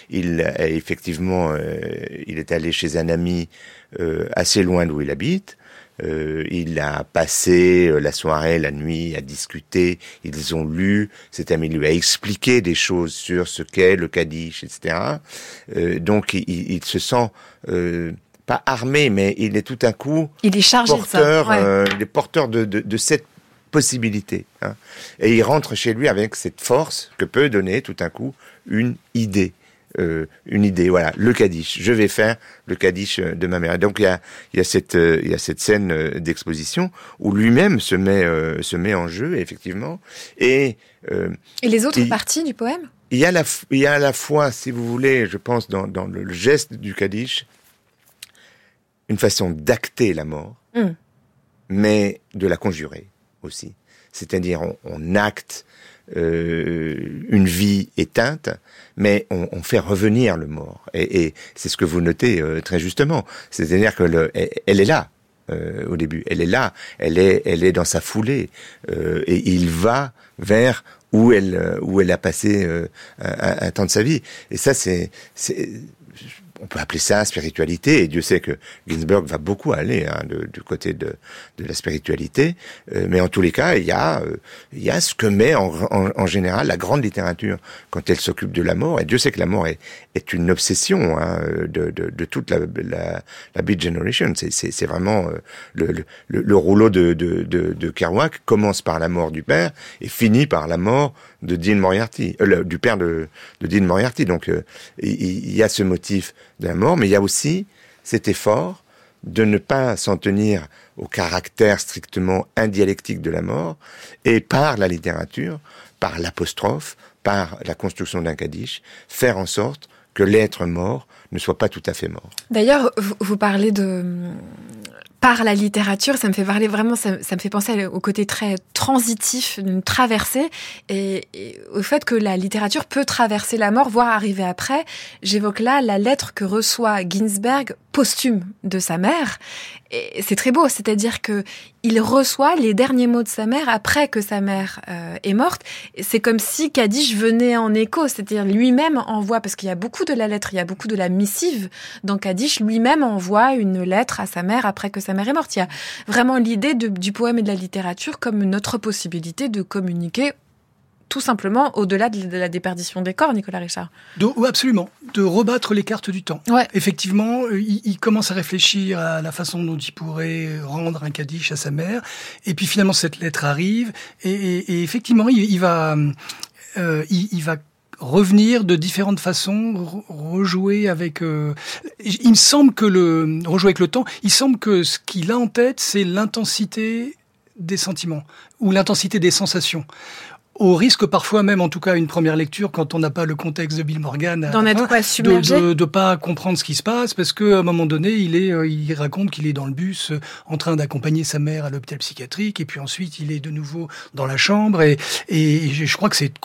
il effectivement euh, il est allé chez un ami euh, assez loin d'où il habite. Euh, il a passé la soirée, la nuit à discuter. Ils ont lu. Cet ami lui a expliqué des choses sur ce qu'est le Kaddish, etc. Euh, donc il, il, se sent euh, pas armé, mais il est tout à coup il est chargé porteur, de ça. Ouais. Euh, il est porteur de, de, de cette possibilité. Hein. Et il rentre chez lui avec cette force que peut donner tout à coup une idée. Euh, une idée, voilà, le Kaddish. Je vais faire le Kaddish de ma mère. Et donc il y a, il y a cette, euh, il y a cette scène euh, d'exposition où lui-même se met, euh, se met en jeu, effectivement. Et, euh, et les autres il, parties du poème? Il y, a la, il y a à la fois, si vous voulez, je pense, dans, dans le, le geste du Kaddish, une façon d'acter la mort, mm. mais de la conjurer aussi. C'est-à-dire, on, on, acte euh, une vie éteinte, mais on, on, fait revenir le mort. Et, et c'est ce que vous notez euh, très justement. C'est-à-dire que le, elle est là. Euh, au début, elle est là, elle est, elle est dans sa foulée, euh, et il va vers où elle, où elle a passé un, un, temps de sa vie. Et ça, c'est, on peut appeler ça spiritualité, et Dieu sait que Ginsberg va beaucoup aller hein, du côté de, de la spiritualité, euh, mais en tous les cas, il y a, euh, il y a ce que met en, en, général la grande littérature quand elle s'occupe de la mort, et Dieu sait que la mort est, est une obsession hein, de, de, de, toute la, la, la Beat Generation, c'est vraiment euh, le, le, le, rouleau de, de, de, de Kerouac commence par la mort du père et finit par la mort de Dean Moriarty, euh, du père de, de Dean Moriarty. Donc euh, il, y a ce motif de la mort, mais il y a aussi cet effort de ne pas s'en tenir au caractère strictement indialectique de la mort, et par la littérature, par l'apostrophe, par la construction d'un kaddish, faire en sorte que l'être mort ne soit pas tout à fait mort. D'ailleurs, vous parlez de par la littérature, ça me fait parler vraiment, ça, me fait penser au côté très transitif d'une traversée et, au fait que la littérature peut traverser la mort, voire arriver après. J'évoque là la lettre que reçoit Ginsberg posthume de sa mère. C'est très beau, c'est-à-dire que il reçoit les derniers mots de sa mère après que sa mère euh, est morte. C'est comme si Kaddish venait en écho, c'est-à-dire lui-même envoie, parce qu'il y a beaucoup de la lettre, il y a beaucoup de la missive dans Kaddish, lui-même envoie une lettre à sa mère après que sa mère est morte. Il y a vraiment l'idée du poème et de la littérature comme notre possibilité de communiquer tout simplement au-delà de la déperdition des corps, Nicolas Richard. De, absolument, de rebattre les cartes du temps. Ouais. Effectivement, euh, il, commence à réfléchir à la façon dont il pourrait rendre un kaddish à sa mère, et puis finalement cette lettre arrive, et, effectivement, il, va, euh, il, va revenir de différentes façons, rejouer avec. Euh, il me semble que le rejouer avec le temps. Il semble que ce qu'il a en tête, c'est l'intensité des sentiments ou l'intensité des sensations au risque parfois même, en tout cas une première lecture, quand on n'a pas le contexte de Bill Morgan, d'en être quoi submergé, de, de, pas comprendre ce qui se passe, parce qu'à un moment donné, il est, euh, il raconte qu'il est dans le bus, euh, en train d'accompagner sa mère à l'hôpital psychiatrique, et puis ensuite il est de nouveau dans la chambre, et, et je crois que c'est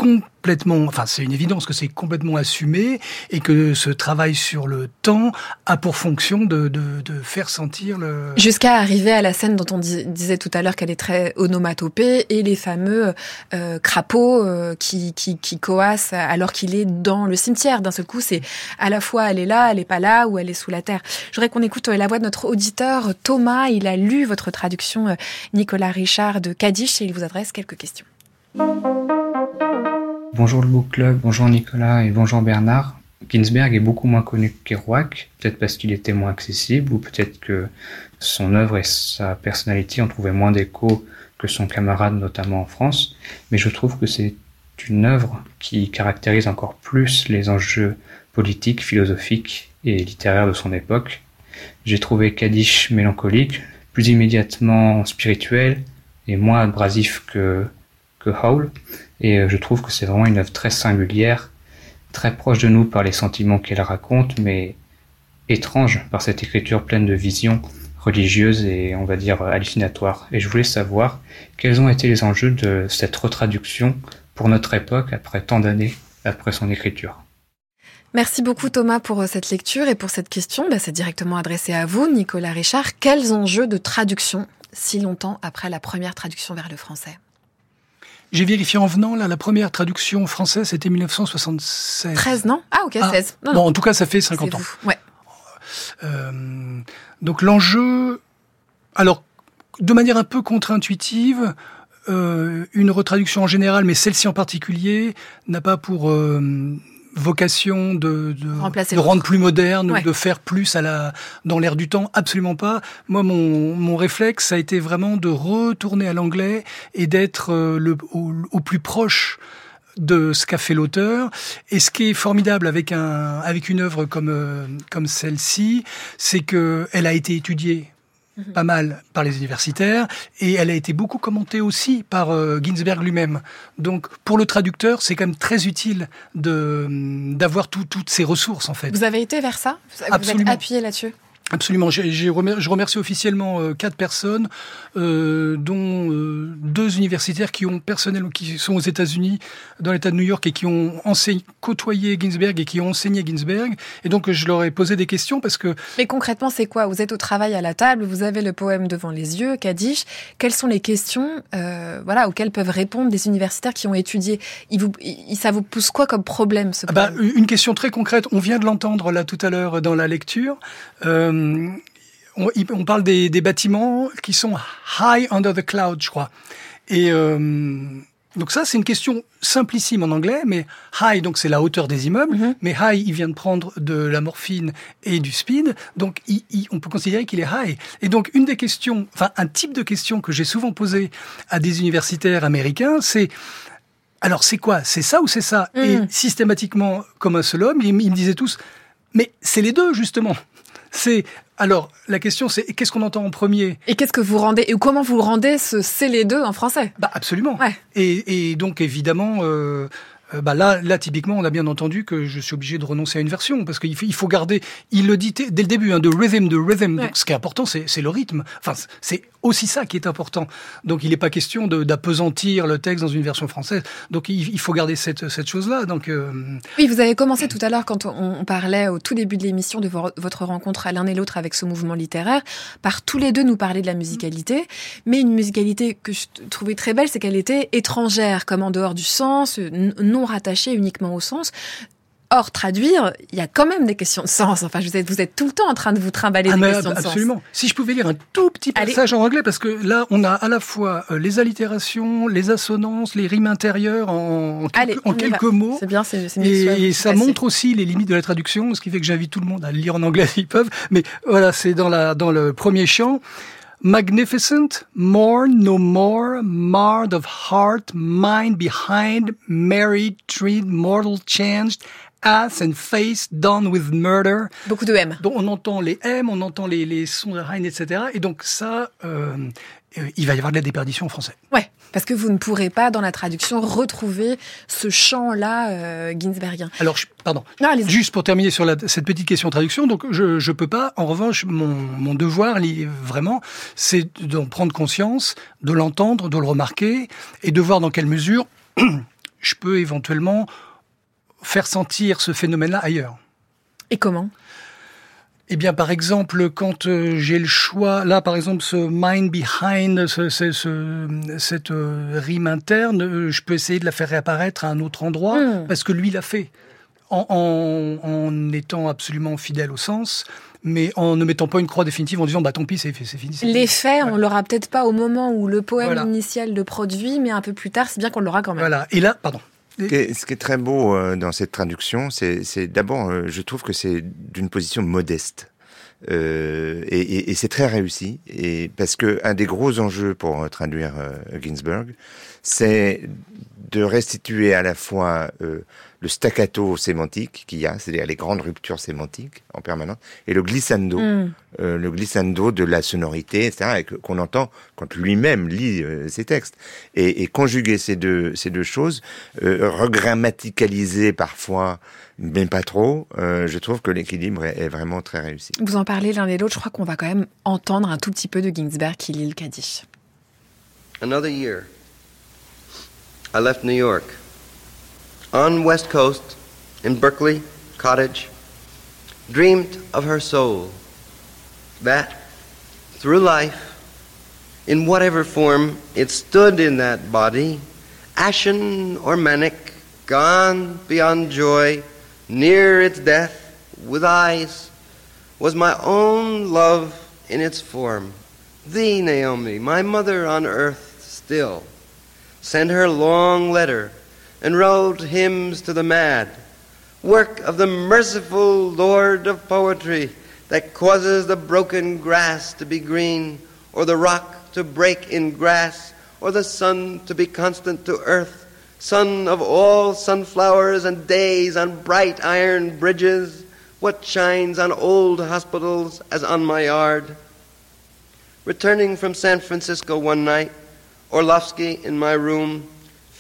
complètement, enfin c'est une évidence que c'est complètement assumé, et que ce travail sur le temps a pour fonction de, de, faire sentir le... Jusqu'à arriver à la scène dont on disait tout à l'heure qu'elle est très onomatopée, et les fameux euh, peau euh, qui, qui, qui coasse alors qu'il est dans le cimetière. D'un seul coup, c'est à la fois elle est là, elle est pas là, ou elle est sous la terre. Je voudrais qu'on écoute euh, la voix de notre auditeur Thomas. Il a lu votre traduction Nicolas Richard de Kaddish et il vous adresse quelques questions. Bonjour le Book Club, bonjour Nicolas et bonjour Bernard. Ginsberg est beaucoup moins connu que Kerouac, peut-être parce qu'il était moins accessible ou peut-être que son œuvre et sa personnalité ont trouvé moins d'écho que son camarade, notamment en France, mais je trouve que c'est une œuvre qui caractérise encore plus les enjeux politiques, philosophiques et littéraires de son époque. J'ai trouvé Kaddish mélancolique, plus immédiatement spirituel et moins abrasif que, que Howl, et euh, je trouve que c'est vraiment une œuvre très singulière, très proche de nous par les sentiments qu'elle raconte, mais étrange par cette écriture pleine de visions religieuse et on va dire hallucinatoire. Et je voulais savoir quels ont été les enjeux de cette retraduction pour notre époque après tant d'années après son écriture. Merci beaucoup Thomas pour euh, cette lecture et pour cette question. Bah, c'est directement adressé à vous, Nicolas Richard. Quels enjeux de traduction si longtemps après la première traduction vers le français? J'ai vérifié en venant, là, la première traduction française, c'était 1976. 13, non? Ah, ok, 16. Ah, bon, en tout cas, ça fait 50 ans. Ouais. Euh, donc l'enjeu, alors de manière un peu contre-intuitive, euh, une retraduction en général, mais celle-ci en particulier, n'a pas pour euh, vocation de, de, rendre plus moderne, de faire plus à la dans l'air du temps, absolument pas. Moi, mon, mon réflexe, ça a été vraiment de retourner à l'anglais et d'être le au, plus proche de ce qu'a fait l'auteur. Et ce qui est formidable avec un avec une œuvre comme euh, comme celle-ci, c'est que elle a été étudiée. Pas mal par les universitaires et elle a été beaucoup commentée aussi par euh, Ginsberg lui-même. Donc pour le traducteur, c'est quand même très utile de d'avoir toutes ces ressources en fait. Vous avez été vers ça? Vous Absolument. appuyé là-dessus? Absolument. je remercie officiellement euh, quatre personnes, euh, dont euh, deux universitaires qui ont personnellement, qui sont aux États-Unis, dans l'État de New York, et qui ont enseigné, côtoyé Ginsberg et qui ont enseigné Ginsberg. Et donc, je leur ai posé des questions parce que. Mais concrètement, c'est quoi? Vous êtes au travail à la table, vous avez le poème devant les yeux, Kaddish. Quelles sont les questions, voilà, auxquelles peuvent répondre des universitaires qui ont étudié? Vous, Ça vous pousse quoi comme problème ce ah bah, Une question très concrète. On vient de l'entendre là tout à l'heure dans la lecture. Euh, on, parle des, bâtiments qui sont high under the cloud, je crois. Et euh, donc ça, c'est une question simplissime en anglais, mais high, donc c'est la hauteur des immeubles, mm-hmm. mais high, il vient de prendre de la morphine et du speed, donc on peut considérer qu'il est high. Et donc une des questions, enfin un type de question que j'ai souvent posé à des universitaires américains, c'est alors c'est quoi? C'est ça ou c'est ça? Et mm. systématiquement, comme un seul homme, ils me disaient tous, mais c'est les deux justement. C'est alors la question c'est qu'est-ce qu'on entend en premier? Et qu'est-ce que vous rendez et comment vous rendez ce c'est les deux en français? Bah absolument. Et, donc évidemment. Euh, euh, bah là, là, typiquement, on a bien entendu que je suis obligé de renoncer à une version parce qu'il faut, il faut garder. Il le dit dès le début, hein, de rhythm, de rhythm. Donc, ce qui est important, c'est le rythme. Enfin, c'est aussi ça qui est important. Donc il n'est pas question d'apesantir le texte dans une version française. Donc il, faut garder cette, cette chose-là. Euh, oui, vous avez commencé tout à l'heure quand on, parlait au tout début de l'émission de votre rencontre à l'un et l'autre avec ce mouvement littéraire, par tous les deux nous parler de la musicalité, mais une musicalité que je trouvais très belle, c'est qu'elle était étrangère, comme en dehors du sens, non rattachée uniquement au sens. Or, traduire, il y a quand même des questions de sens. Enfin, vous êtes, vous êtes tout le temps en train de vous trimballer ah, des questions absolument. de sens. Absolument. Si je pouvais lire un tout petit passage en anglais, parce que là, on a à la fois euh, les allitérations, les assonances, les rimes intérieures en, en, quelques mots. C'est bien, c'est Et, et ça montre aussi les limites de la traduction, ce qui fait que j'invite tout le monde à le lire en anglais s'ils peuvent. Mais voilà, c'est dans, la, dans le premier chant. Magnificent, more, no more, marred of heart, mind behind, married, treat, mortal, changed, ass and face done with murder. Beaucoup de M. Donc on entend les M, on entend les, les sons de Reine, etc. Et donc ça, euh, euh, il va y avoir de la déperdition en français. Ouais, parce que vous ne pourrez pas dans la traduction retrouver ce chant-là euh, ginsbergien. Alors, pardon. Juste pour terminer sur la, cette petite question de traduction, donc je ne peux pas. En revanche, mon, mon devoir, vraiment, c'est d'en prendre conscience, de l'entendre, de le remarquer et de voir dans quelle mesure je peux éventuellement faire sentir ce phénomène-là ailleurs. Et comment? Eh bien, par exemple, quand euh, j'ai le choix, là, par exemple, ce mind behind, ce, cette euh, rime interne, euh, je peux essayer de la faire réapparaître à un autre endroit, hmm. parce que lui l'a fait, en, en, étant absolument fidèle au sens, mais en ne mettant pas une croix définitive en disant bah tant pis c'est fini. Les faits, on l'aura peut-être pas au moment où le poème initial le produit, mais un peu plus tard, c'est bien qu'on l'aura quand même. Voilà. Et là, pardon. Ce qui, est, très beau euh, dans cette traduction, c'est d'abord, euh, je trouve que c'est d'une position modeste. Euh, et, et, et c'est très réussi, et parce que un des gros enjeux pour traduire euh, Ginsberg, c'est de restituer à la fois le staccato sémantique qu'il y a, c'est-à-dire les grandes ruptures sémantiques en permanence, et le glissando, mm. euh, le glissando de la sonorité, etc., qu'on entend quand lui-même lit euh, ses textes. Et, et, conjuguer ces deux, ces deux choses, euh, regrammaticaliser parfois, mais pas trop, euh, je trouve que l'équilibre est, est, vraiment très réussi. Vous en parlez l'un et l'autre, je crois qu'on va quand même entendre un tout petit peu de Ginsberg qui lit le Kaddish. Another year. I left New York. On West Coast, in Berkeley Cottage, dreamed of her soul, that through life, in whatever form it stood in that body, ashen or manic, gone beyond joy, near its death, with eyes, was my own love in its form. Thee, Naomi, my mother on earth still, send her long letter and wrote hymns to the mad. Work of the merciful Lord of poetry that causes the broken grass to be green, or the rock to break in grass, or the sun to be constant to earth, sun of all sunflowers and days on bright iron bridges, what shines on old hospitals as on my yard. Returning from San Francisco one night, Orlovsky in my room,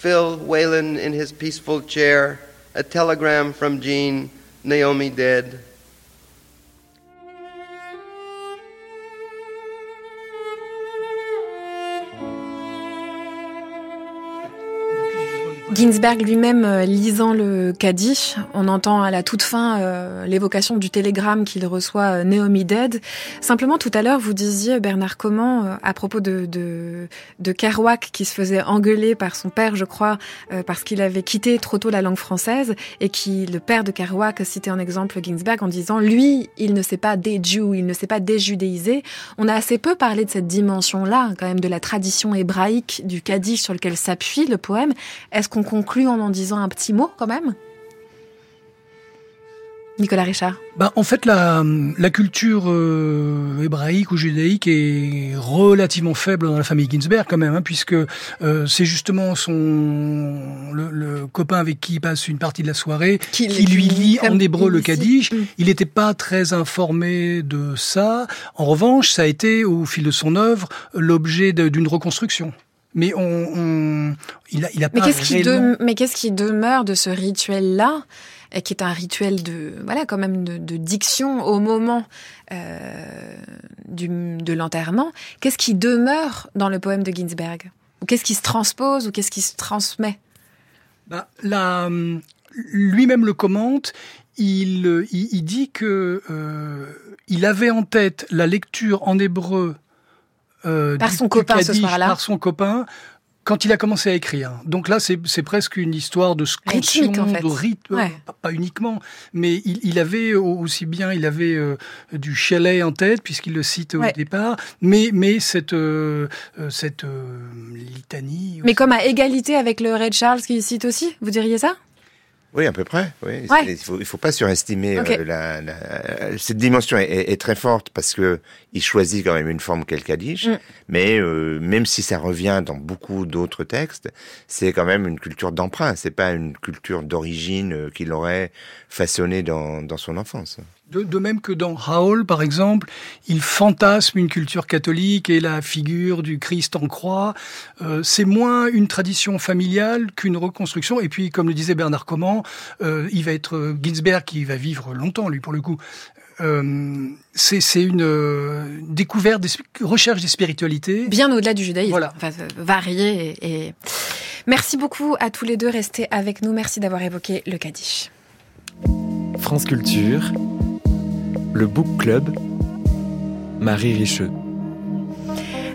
Phil Whalen in his peaceful chair, a telegram from Jean, Naomi dead. Ginsberg lui-même euh, lisant le Kaddish, on entend à la toute fin euh, l'évocation du télégramme qu'il reçoit euh, Naomi Dead. Simplement tout à l'heure, vous disiez Bernard Comment à propos de, de, de Kerouac qui se faisait engueuler par son père, je crois, parce qu'il avait quitté trop tôt la langue française et qui le père de Kerouac citait en exemple Ginsberg en disant lui, il ne sait pas des Jews, il ne sait pas déjudéiser. On a assez peu parlé de cette dimension-là, quand même, de la tradition hébraïque du Kaddish sur lequel s'appuie le poème. Est-ce qu'on conclut en en disant un petit mot quand même Nicolas Richard bah, En fait, la, la culture euh, hébraïque ou judaïque est relativement faible dans la famille Ginsberg quand même, hein, puisque euh, c'est justement son le, copain avec qui il passe une partie de la soirée qui, lui lit en hébreu le Kaddish. Mm. Il n'était pas très informé de ça. En revanche, ça a été, au fil de son œuvre, l'objet d'une reconstruction mais on, on, il a, il a mais pas qu'est-ce qui mais qu'est-ce qui demeure de ce rituel-là, qui est un rituel de, voilà, quand même de, de diction au moment euh, du, de l'enterrement. Qu'est-ce qui demeure dans le poème de Ginsberg? Ou qu'est-ce qui se transpose ou qu'est-ce qui se transmet? Bah, Lui-même le commente. Il, il, il dit que euh, il avait en tête la lecture en hébreu euh, par son copain ce soir-là. Par son copain quand il a commencé à écrire. Donc là, c'est presque une histoire de scansion, de rythme, pas, uniquement, mais il, il, avait aussi bien, il avait euh, du chalet en tête, puisqu'il le cite au départ, mais, mais cette, euh, cette litanie... Mais comme à égalité avec le Red Charles qu'il cite aussi, vous diriez ça? Oui, à peu près. Oui. Il faut, il faut pas surestimer euh, la, la, cette dimension est, est, très forte parce que il choisit quand même une forme qu'elle Kaddish, mm. mais euh, même si ça revient dans beaucoup d'autres textes, c'est quand même une culture d'emprunt. C'est pas une culture d'origine euh, qu'il aurait façonnée dans, dans son enfance. De, même que dans Raoul, par exemple, il fantasme une culture catholique et la figure du Christ en croix. Euh, c'est moins une tradition familiale qu'une reconstruction. Et puis, comme le disait Bernard Comment, euh, il va être euh, Ginsberg qui va vivre longtemps, lui, pour le coup. c'est une découverte, des, recherche des spiritualités. Bien au-delà du judaïsme. Voilà. Enfin, varié. Et, Merci beaucoup à tous les deux. Restez avec nous. Merci d'avoir évoqué le Kaddish. France Culture le Book Club, Marie Richeux.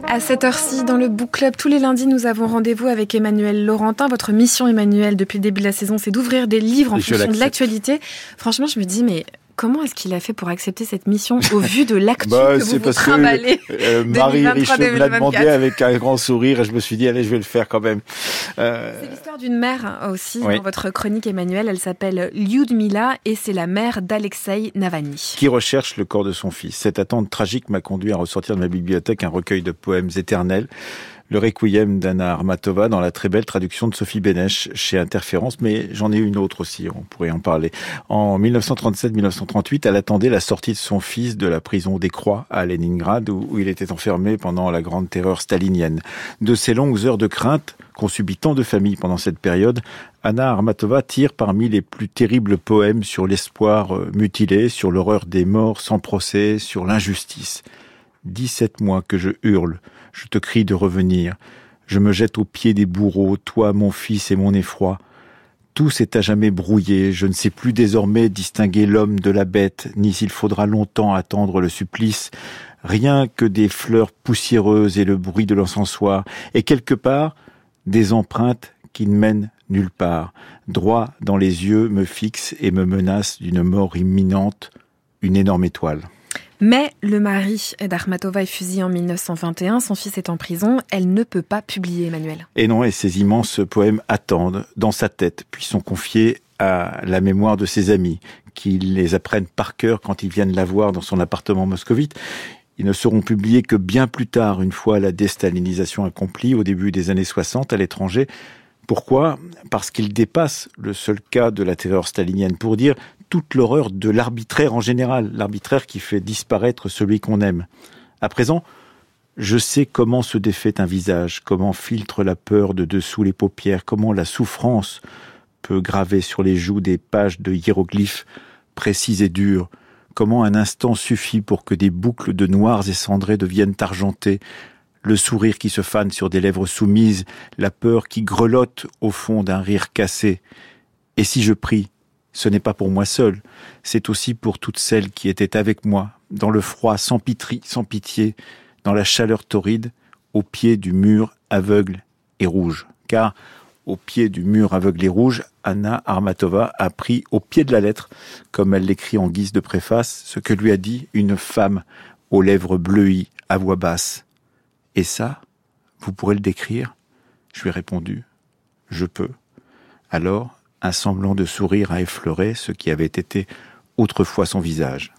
À cette heure-ci, dans le Book Club, tous les lundis, nous avons rendez-vous avec Emmanuel Laurentin. Votre mission, Emmanuel, depuis le début de la saison, c'est d'ouvrir des livres en fonction de l'actualité. Franchement, je me dis, mais Comment est-ce qu'il a fait pour accepter cette mission au vu de l'actu bah, que vous vous euh, Marie Richaud me l'a demandé avec un grand sourire et je me suis dit allez je vais le faire quand même. Euh... C'est l'histoire d'une mère aussi dans votre chronique Emmanuel. Elle s'appelle Lyudmila et c'est la mère d'Alexei Navalny. Qui recherche le corps de son fils. Cette attente tragique m'a conduit à ressortir de ma bibliothèque un recueil de poèmes éternels le Requiem d'Anna Armatova dans la très belle traduction de Sophie Bénèche chez Interférence, mais j'en ai une autre aussi, on pourrait en parler. En 1937-1938, elle attendait la sortie de son fils de la prison des Croix à Leningrad, où il était enfermé pendant la grande terreur stalinienne. De ces longues heures de crainte qu'ont subi tant de familles pendant cette période, Anna Armatova tire parmi les plus terribles poèmes sur l'espoir euh, mutilé, sur l'horreur des morts sans procès, sur l'injustice. Dix-sept mois que je hurle, je te crie de revenir. Je me jette aux pieds des bourreaux, toi, mon fils et mon effroi. Tout s'est à jamais brouillé, je ne sais plus désormais distinguer l'homme de la bête, ni s'il faudra longtemps attendre le supplice, rien que des fleurs poussiéreuses et le bruit de l'encensoir, et quelque part des empreintes qui ne mènent nulle part, droit dans les yeux me fixent et me menacent d'une mort imminente, une énorme étoile. Mais le mari d'Armatova est fusillé en 1921, son fils est en prison, elle ne peut pas publier Emmanuel. Et non, et ces immenses poèmes attendent dans sa tête, puis sont confiés à la mémoire de ses amis, qui les apprennent par cœur quand ils viennent la voir dans son appartement moscovite. Ils ne seront publiés que bien plus tard, une fois la déstalinisation accomplie, au début des années 60 à l'étranger. Pourquoi? Parce qu'ils dépassent le seul cas de la terreur stalinienne pour dire toute l'horreur de l'arbitraire en général, l'arbitraire qui fait disparaître celui qu'on aime. À présent, je sais comment se défait un visage, comment filtre la peur de dessous les paupières, comment la souffrance peut graver sur les joues des pages de hiéroglyphes précis et durs, comment un instant suffit pour que des boucles de noirs et cendrés deviennent argentées, le sourire qui se fane sur des lèvres soumises, la peur qui grelotte au fond d'un rire cassé. Et si je prie, ce n'est pas pour moi seul, c'est aussi pour toutes celles qui étaient avec moi, dans le froid sans sans pitié, dans la chaleur torride, au pied du mur aveugle et rouge. Car, au pied du mur aveugle et rouge, Anna Armatova a pris au pied de la lettre, comme elle l'écrit en guise de préface, ce que lui a dit une femme aux lèvres bleuies, à voix basse. Et ça, vous pourrez le décrire? Je lui ai répondu, je peux. Alors, un semblant de sourire a effleuré ce qui avait été autrefois son visage.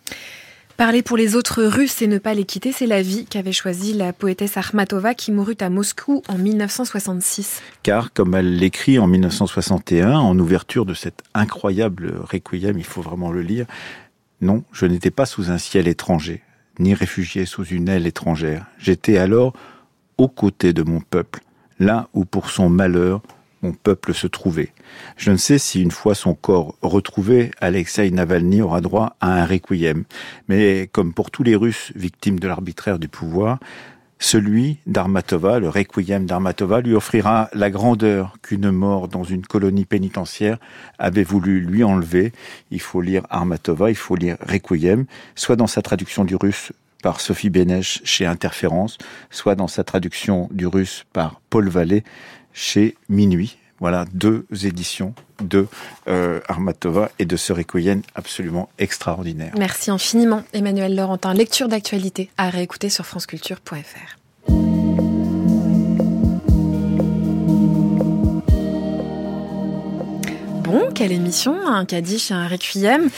Parler pour les autres Russes et ne pas les quitter, c'est la vie qu'avait choisie la poétesse Armatova qui mourut à Moscou en 1966. Car, comme elle l'écrit en 1961, en ouverture de cet incroyable requiem, il faut vraiment le lire, non, je n'étais pas sous un ciel étranger, ni réfugié sous une aile étrangère. J'étais alors aux côtés de mon peuple, là où pour son malheur mon peuple se trouvait. Je ne sais si une fois son corps retrouvé, Alexei Navalny aura droit à un requiem. Mais comme pour tous les Russes victimes de l'arbitraire du pouvoir, celui d'Armatova, le requiem d'Armatova, lui offrira la grandeur qu'une mort dans une colonie pénitentiaire avait voulu lui enlever. Il faut lire Armatova, il faut lire requiem, soit dans sa traduction du russe par Sophie Bénèche chez Interférence, soit dans sa traduction du russe par Paul Vallée chez Minuit. Voilà deux éditions de euh, Armatova et de ce requiem absolument extraordinaire. Merci infiniment Emmanuel Laurentin. Lecture d'actualité à réécouter sur franceculture.fr. bon, quelle émission, un Kaddish et un Requiem.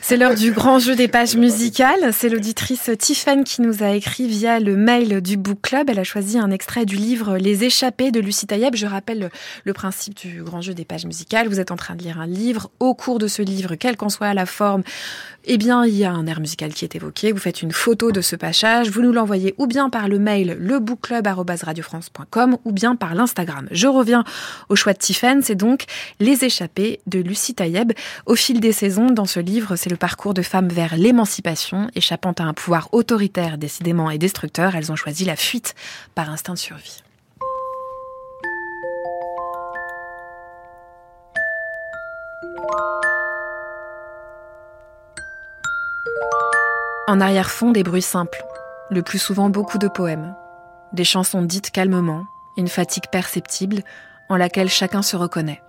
C'est l'heure du grand jeu des pages musicales. C'est l'auditrice Tiffany qui nous a écrit via le mail du Book Club. Elle a choisi un extrait du livre Les Échappés de Lucie Taïeb. Je rappelle le principe du grand jeu des pages musicales. Vous êtes en train de lire un livre. Au cours de ce livre, quelle qu'en soit la forme, eh bien, il y a un air musical qui est évoqué. Vous faites une photo de ce passage. Vous nous l'envoyez ou bien par le mail lebookclub.radiofrance.com ou bien par l'Instagram. Je reviens au choix de Tiffany. C'est donc Les Échappés de Lucie Taïeb. Au fil des saisons, dans ce livre, c'est le parcours de femmes vers l'émancipation. Échappant à un pouvoir autoritaire décidément et destructeur, elles ont choisi la fuite par instinct de survie. En arrière-fond, des bruits simples, le plus souvent beaucoup de poèmes, des chansons dites calmement, une fatigue perceptible en laquelle chacun se reconnaît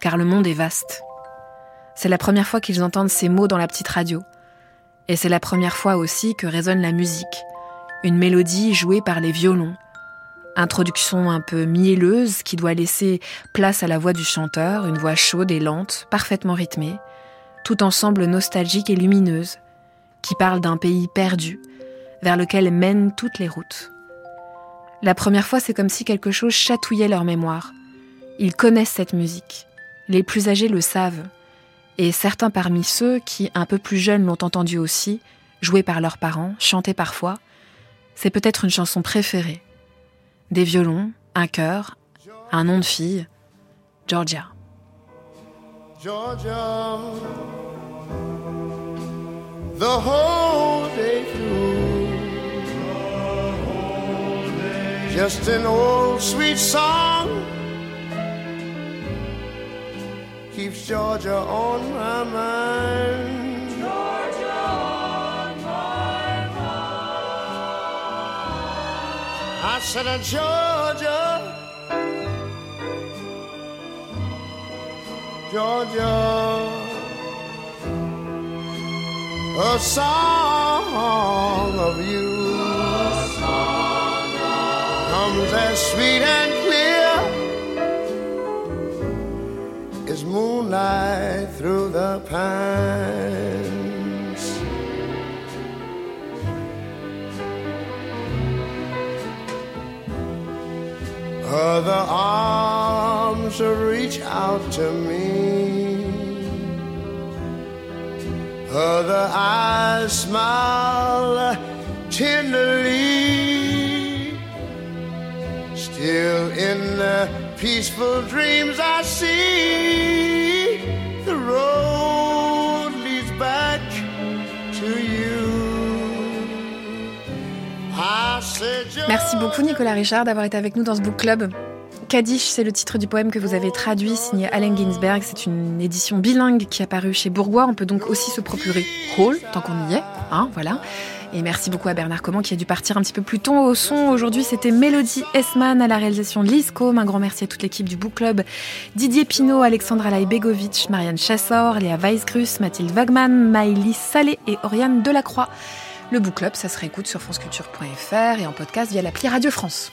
car le monde est vaste. C'est la première fois qu'ils entendent ces mots dans la petite radio. Et c'est la première fois aussi que résonne la musique, une mélodie jouée par les violons. Introduction un peu mielleuse qui doit laisser place à la voix du chanteur, une voix chaude et lente, parfaitement rythmée, tout ensemble nostalgique et lumineuse, qui parle d'un pays perdu, vers lequel mènent toutes les routes. La première fois, c'est comme si quelque chose chatouillait leur mémoire. Ils connaissent cette musique. Les plus âgés le savent, et certains parmi ceux qui, un peu plus jeunes, l'ont entendu aussi, joué par leurs parents, chanté parfois, c'est peut-être une chanson préférée. Des violons, un chœur, un nom de fille, Georgia. Georgia, the whole day through, just an old sweet song. Keeps Georgia on my mind. I said, uh, Georgia, Georgia, a song of you song of comes as sweet and pines. Other arms reach out to me. Other eyes smile tenderly. Still in the peaceful dreams I see. Merci beaucoup Nicolas Richard d'avoir été avec nous dans ce book club. Kaddish, c'est le titre du poème que vous avez traduit, signé Allen Ginsberg. C'est une édition bilingue qui a paru chez Bourgois. On peut donc aussi se procurer Hall, tant qu'on y est. Hein, voilà. Et merci beaucoup à Bernard Comment qui a dû partir un petit peu plus tôt au son. Aujourd'hui, c'était Mélodie Esman à la réalisation de Liscom. Un grand merci à toute l'équipe du Book Club. Didier Pinault, Alexandra Laibegovic, Marianne Chassor, Léa Weisgrus, Mathilde Wagman, Maïlis Salé et Oriane Delacroix. Le Book Club, ça se réécoute sur franceculture.fr et en podcast via l'appli Radio France.